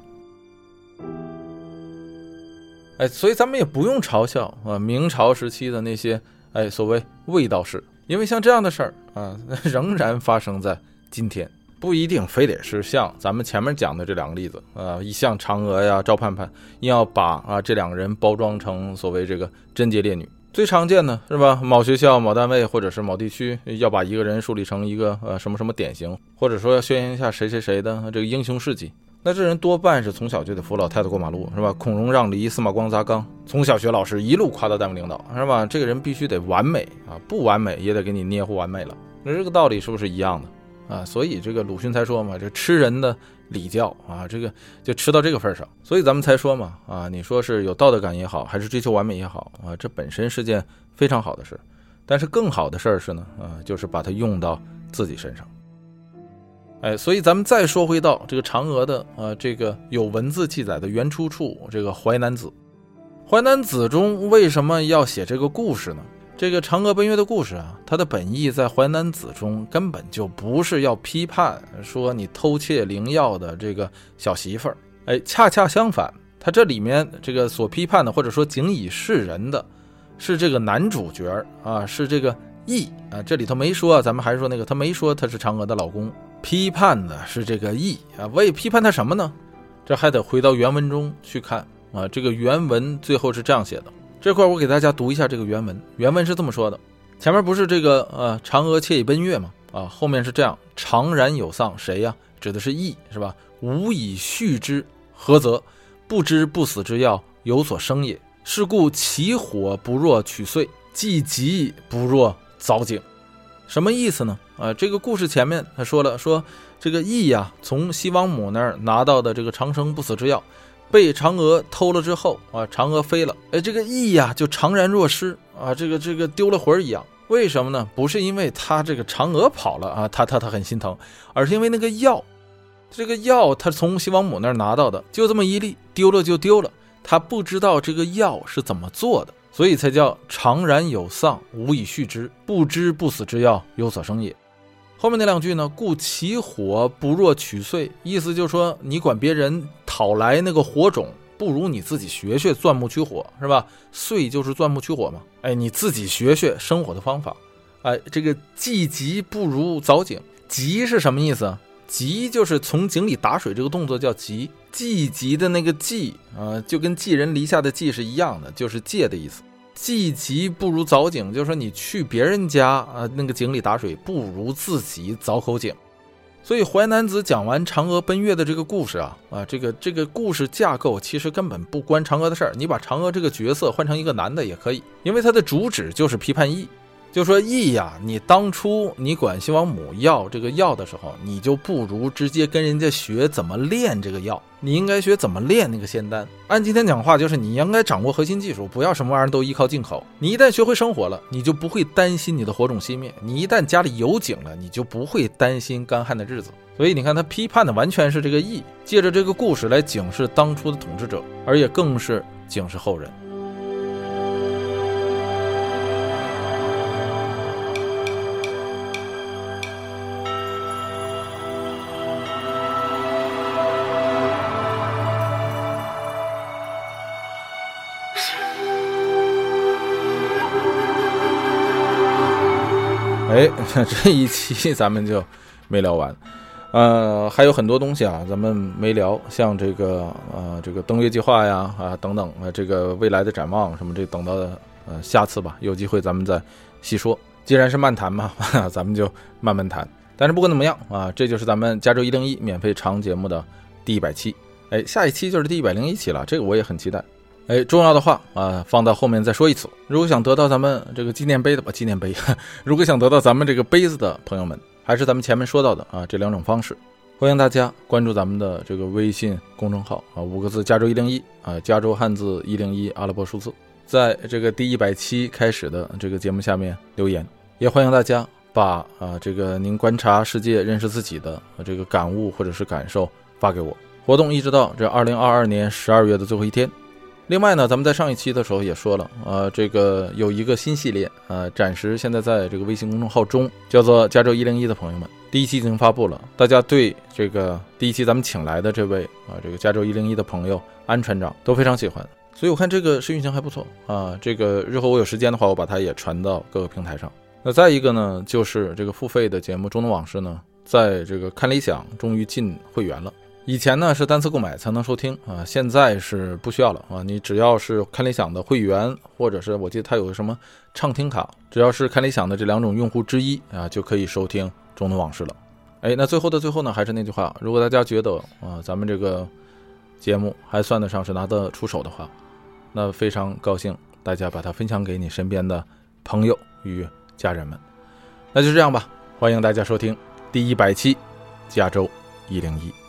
哎，所以咱们也不用嘲笑啊，明朝时期的那些哎所谓卫道士，因为像这样的事儿啊，(laughs) 仍然发生在。今天不一定非得是像咱们前面讲的这两个例子啊，一像嫦娥呀、赵盼盼，硬要把啊这两个人包装成所谓这个贞洁烈女。最常见的是吧？某学校、某单位或者是某地区要把一个人树立成一个呃什么什么典型，或者说要宣扬一下谁谁谁的这个英雄事迹。那这人多半是从小就得扶老太太过马路是吧？孔融让梨，司马光砸缸，从小学老师一路夸到单位领导是吧？这个人必须得完美啊，不完美也得给你捏糊完美了。那这个道理是不是一样的？啊，所以这个鲁迅才说嘛，这吃人的礼教啊，这个就吃到这个份上，所以咱们才说嘛，啊，你说是有道德感也好，还是追求完美也好啊，这本身是件非常好的事，但是更好的事儿是呢，啊，就是把它用到自己身上。哎，所以咱们再说回到这个嫦娥的呃这个有文字记载的原出处，这个《淮南子》，《淮南子》中为什么要写这个故事呢？这个嫦娥奔月的故事啊，它的本意在《淮南子》中根本就不是要批判说你偷窃灵药的这个小媳妇儿，哎，恰恰相反，它这里面这个所批判的或者说警以示人的，是这个男主角啊，是这个羿啊，这里头没说，咱们还是说那个他没说他是嫦娥的老公，批判的是这个羿啊，我也批判他什么呢？这还得回到原文中去看啊，这个原文最后是这样写的。这块我给大家读一下这个原文，原文是这么说的：前面不是这个呃嫦娥窃以奔月吗？啊，后面是这样：常然有丧，谁呀？指的是羿，是吧？吾以续之，何则？不知不死之药有所生也。是故起火不若取碎，既急不若凿井。什么意思呢？啊，这个故事前面他说了，说这个羿呀，从西王母那儿拿到的这个长生不死之药。被嫦娥偷了之后啊，嫦娥飞了，哎，这个羿呀就怅然若失啊，这个这个丢了魂儿一样。为什么呢？不是因为他这个嫦娥跑了啊，他他他很心疼，而是因为那个药，这个药他从西王母那儿拿到的，就这么一粒，丢了就丢了，他不知道这个药是怎么做的，所以才叫怅然有丧，无以续之，不知不死之药有所生也。后面那两句呢？故起火不若取碎，意思就是说，你管别人讨来那个火种，不如你自己学学钻木取火，是吧？碎就是钻木取火嘛。哎，你自己学学生火的方法。哎，这个既急不如凿井，急是什么意思？急就是从井里打水，这个动作叫急。既急的那个既啊，就跟寄人篱下的寄是一样的，就是借的意思。既急不如凿井，就是说你去别人家啊那个井里打水，不如自己凿口井。所以淮南子讲完嫦娥奔月的这个故事啊啊，这个这个故事架构其实根本不关嫦娥的事儿。你把嫦娥这个角色换成一个男的也可以，因为他的主旨就是批判义。就说羿呀，你当初你管西王母要这个药的时候，你就不如直接跟人家学怎么炼这个药。你应该学怎么炼那个仙丹。按今天讲话，就是你应该掌握核心技术，不要什么玩意儿都依靠进口。你一旦学会生活了，你就不会担心你的火种熄灭。你一旦家里有井了，你就不会担心干旱的日子。所以你看，他批判的完全是这个义，借着这个故事来警示当初的统治者，而也更是警示后人。哎，(laughs) 这一期咱们就没聊完，呃，还有很多东西啊，咱们没聊，像这个呃这个登月计划呀啊等等啊，这个未来的展望什么这等到呃下次吧，有机会咱们再细说。既然是漫谈嘛，(laughs) 咱们就慢慢谈。但是不管怎么样啊，这就是咱们加州一零一免费长节目的第一百期。哎，下一期就是第一百零一期了，这个我也很期待。哎，重要的话啊，放到后面再说一次。如果想得到咱们这个纪念碑的吧，纪念碑。如果想得到咱们这个杯子的朋友们，还是咱们前面说到的啊这两种方式，欢迎大家关注咱们的这个微信公众号啊，五个字加州一零一啊，加州汉字一零一阿拉伯数字，在这个第一百期开始的这个节目下面留言，也欢迎大家把啊这个您观察世界、认识自己的这个感悟或者是感受发给我。活动一直到这二零二二年十二月的最后一天。另外呢，咱们在上一期的时候也说了，呃，这个有一个新系列，呃，暂时现在在这个微信公众号中叫做“加州一零一”的朋友们，第一期已经发布了，大家对这个第一期咱们请来的这位啊，这个加州一零一的朋友安船长都非常喜欢，所以我看这个试运行还不错啊。这个日后我有时间的话，我把它也传到各个平台上。那再一个呢，就是这个付费的节目《中东往事》呢，在这个看理想终于进会员了。以前呢是单次购买才能收听啊，现在是不需要了啊。你只要是看理想的会员，或者是我记得它有个什么畅听卡，只要是看理想的这两种用户之一啊，就可以收听《中东往事》了。哎，那最后的最后呢，还是那句话，如果大家觉得啊，咱们这个节目还算得上是拿得出手的话，那非常高兴大家把它分享给你身边的朋友与家人们。那就这样吧，欢迎大家收听第一百期加州一零一。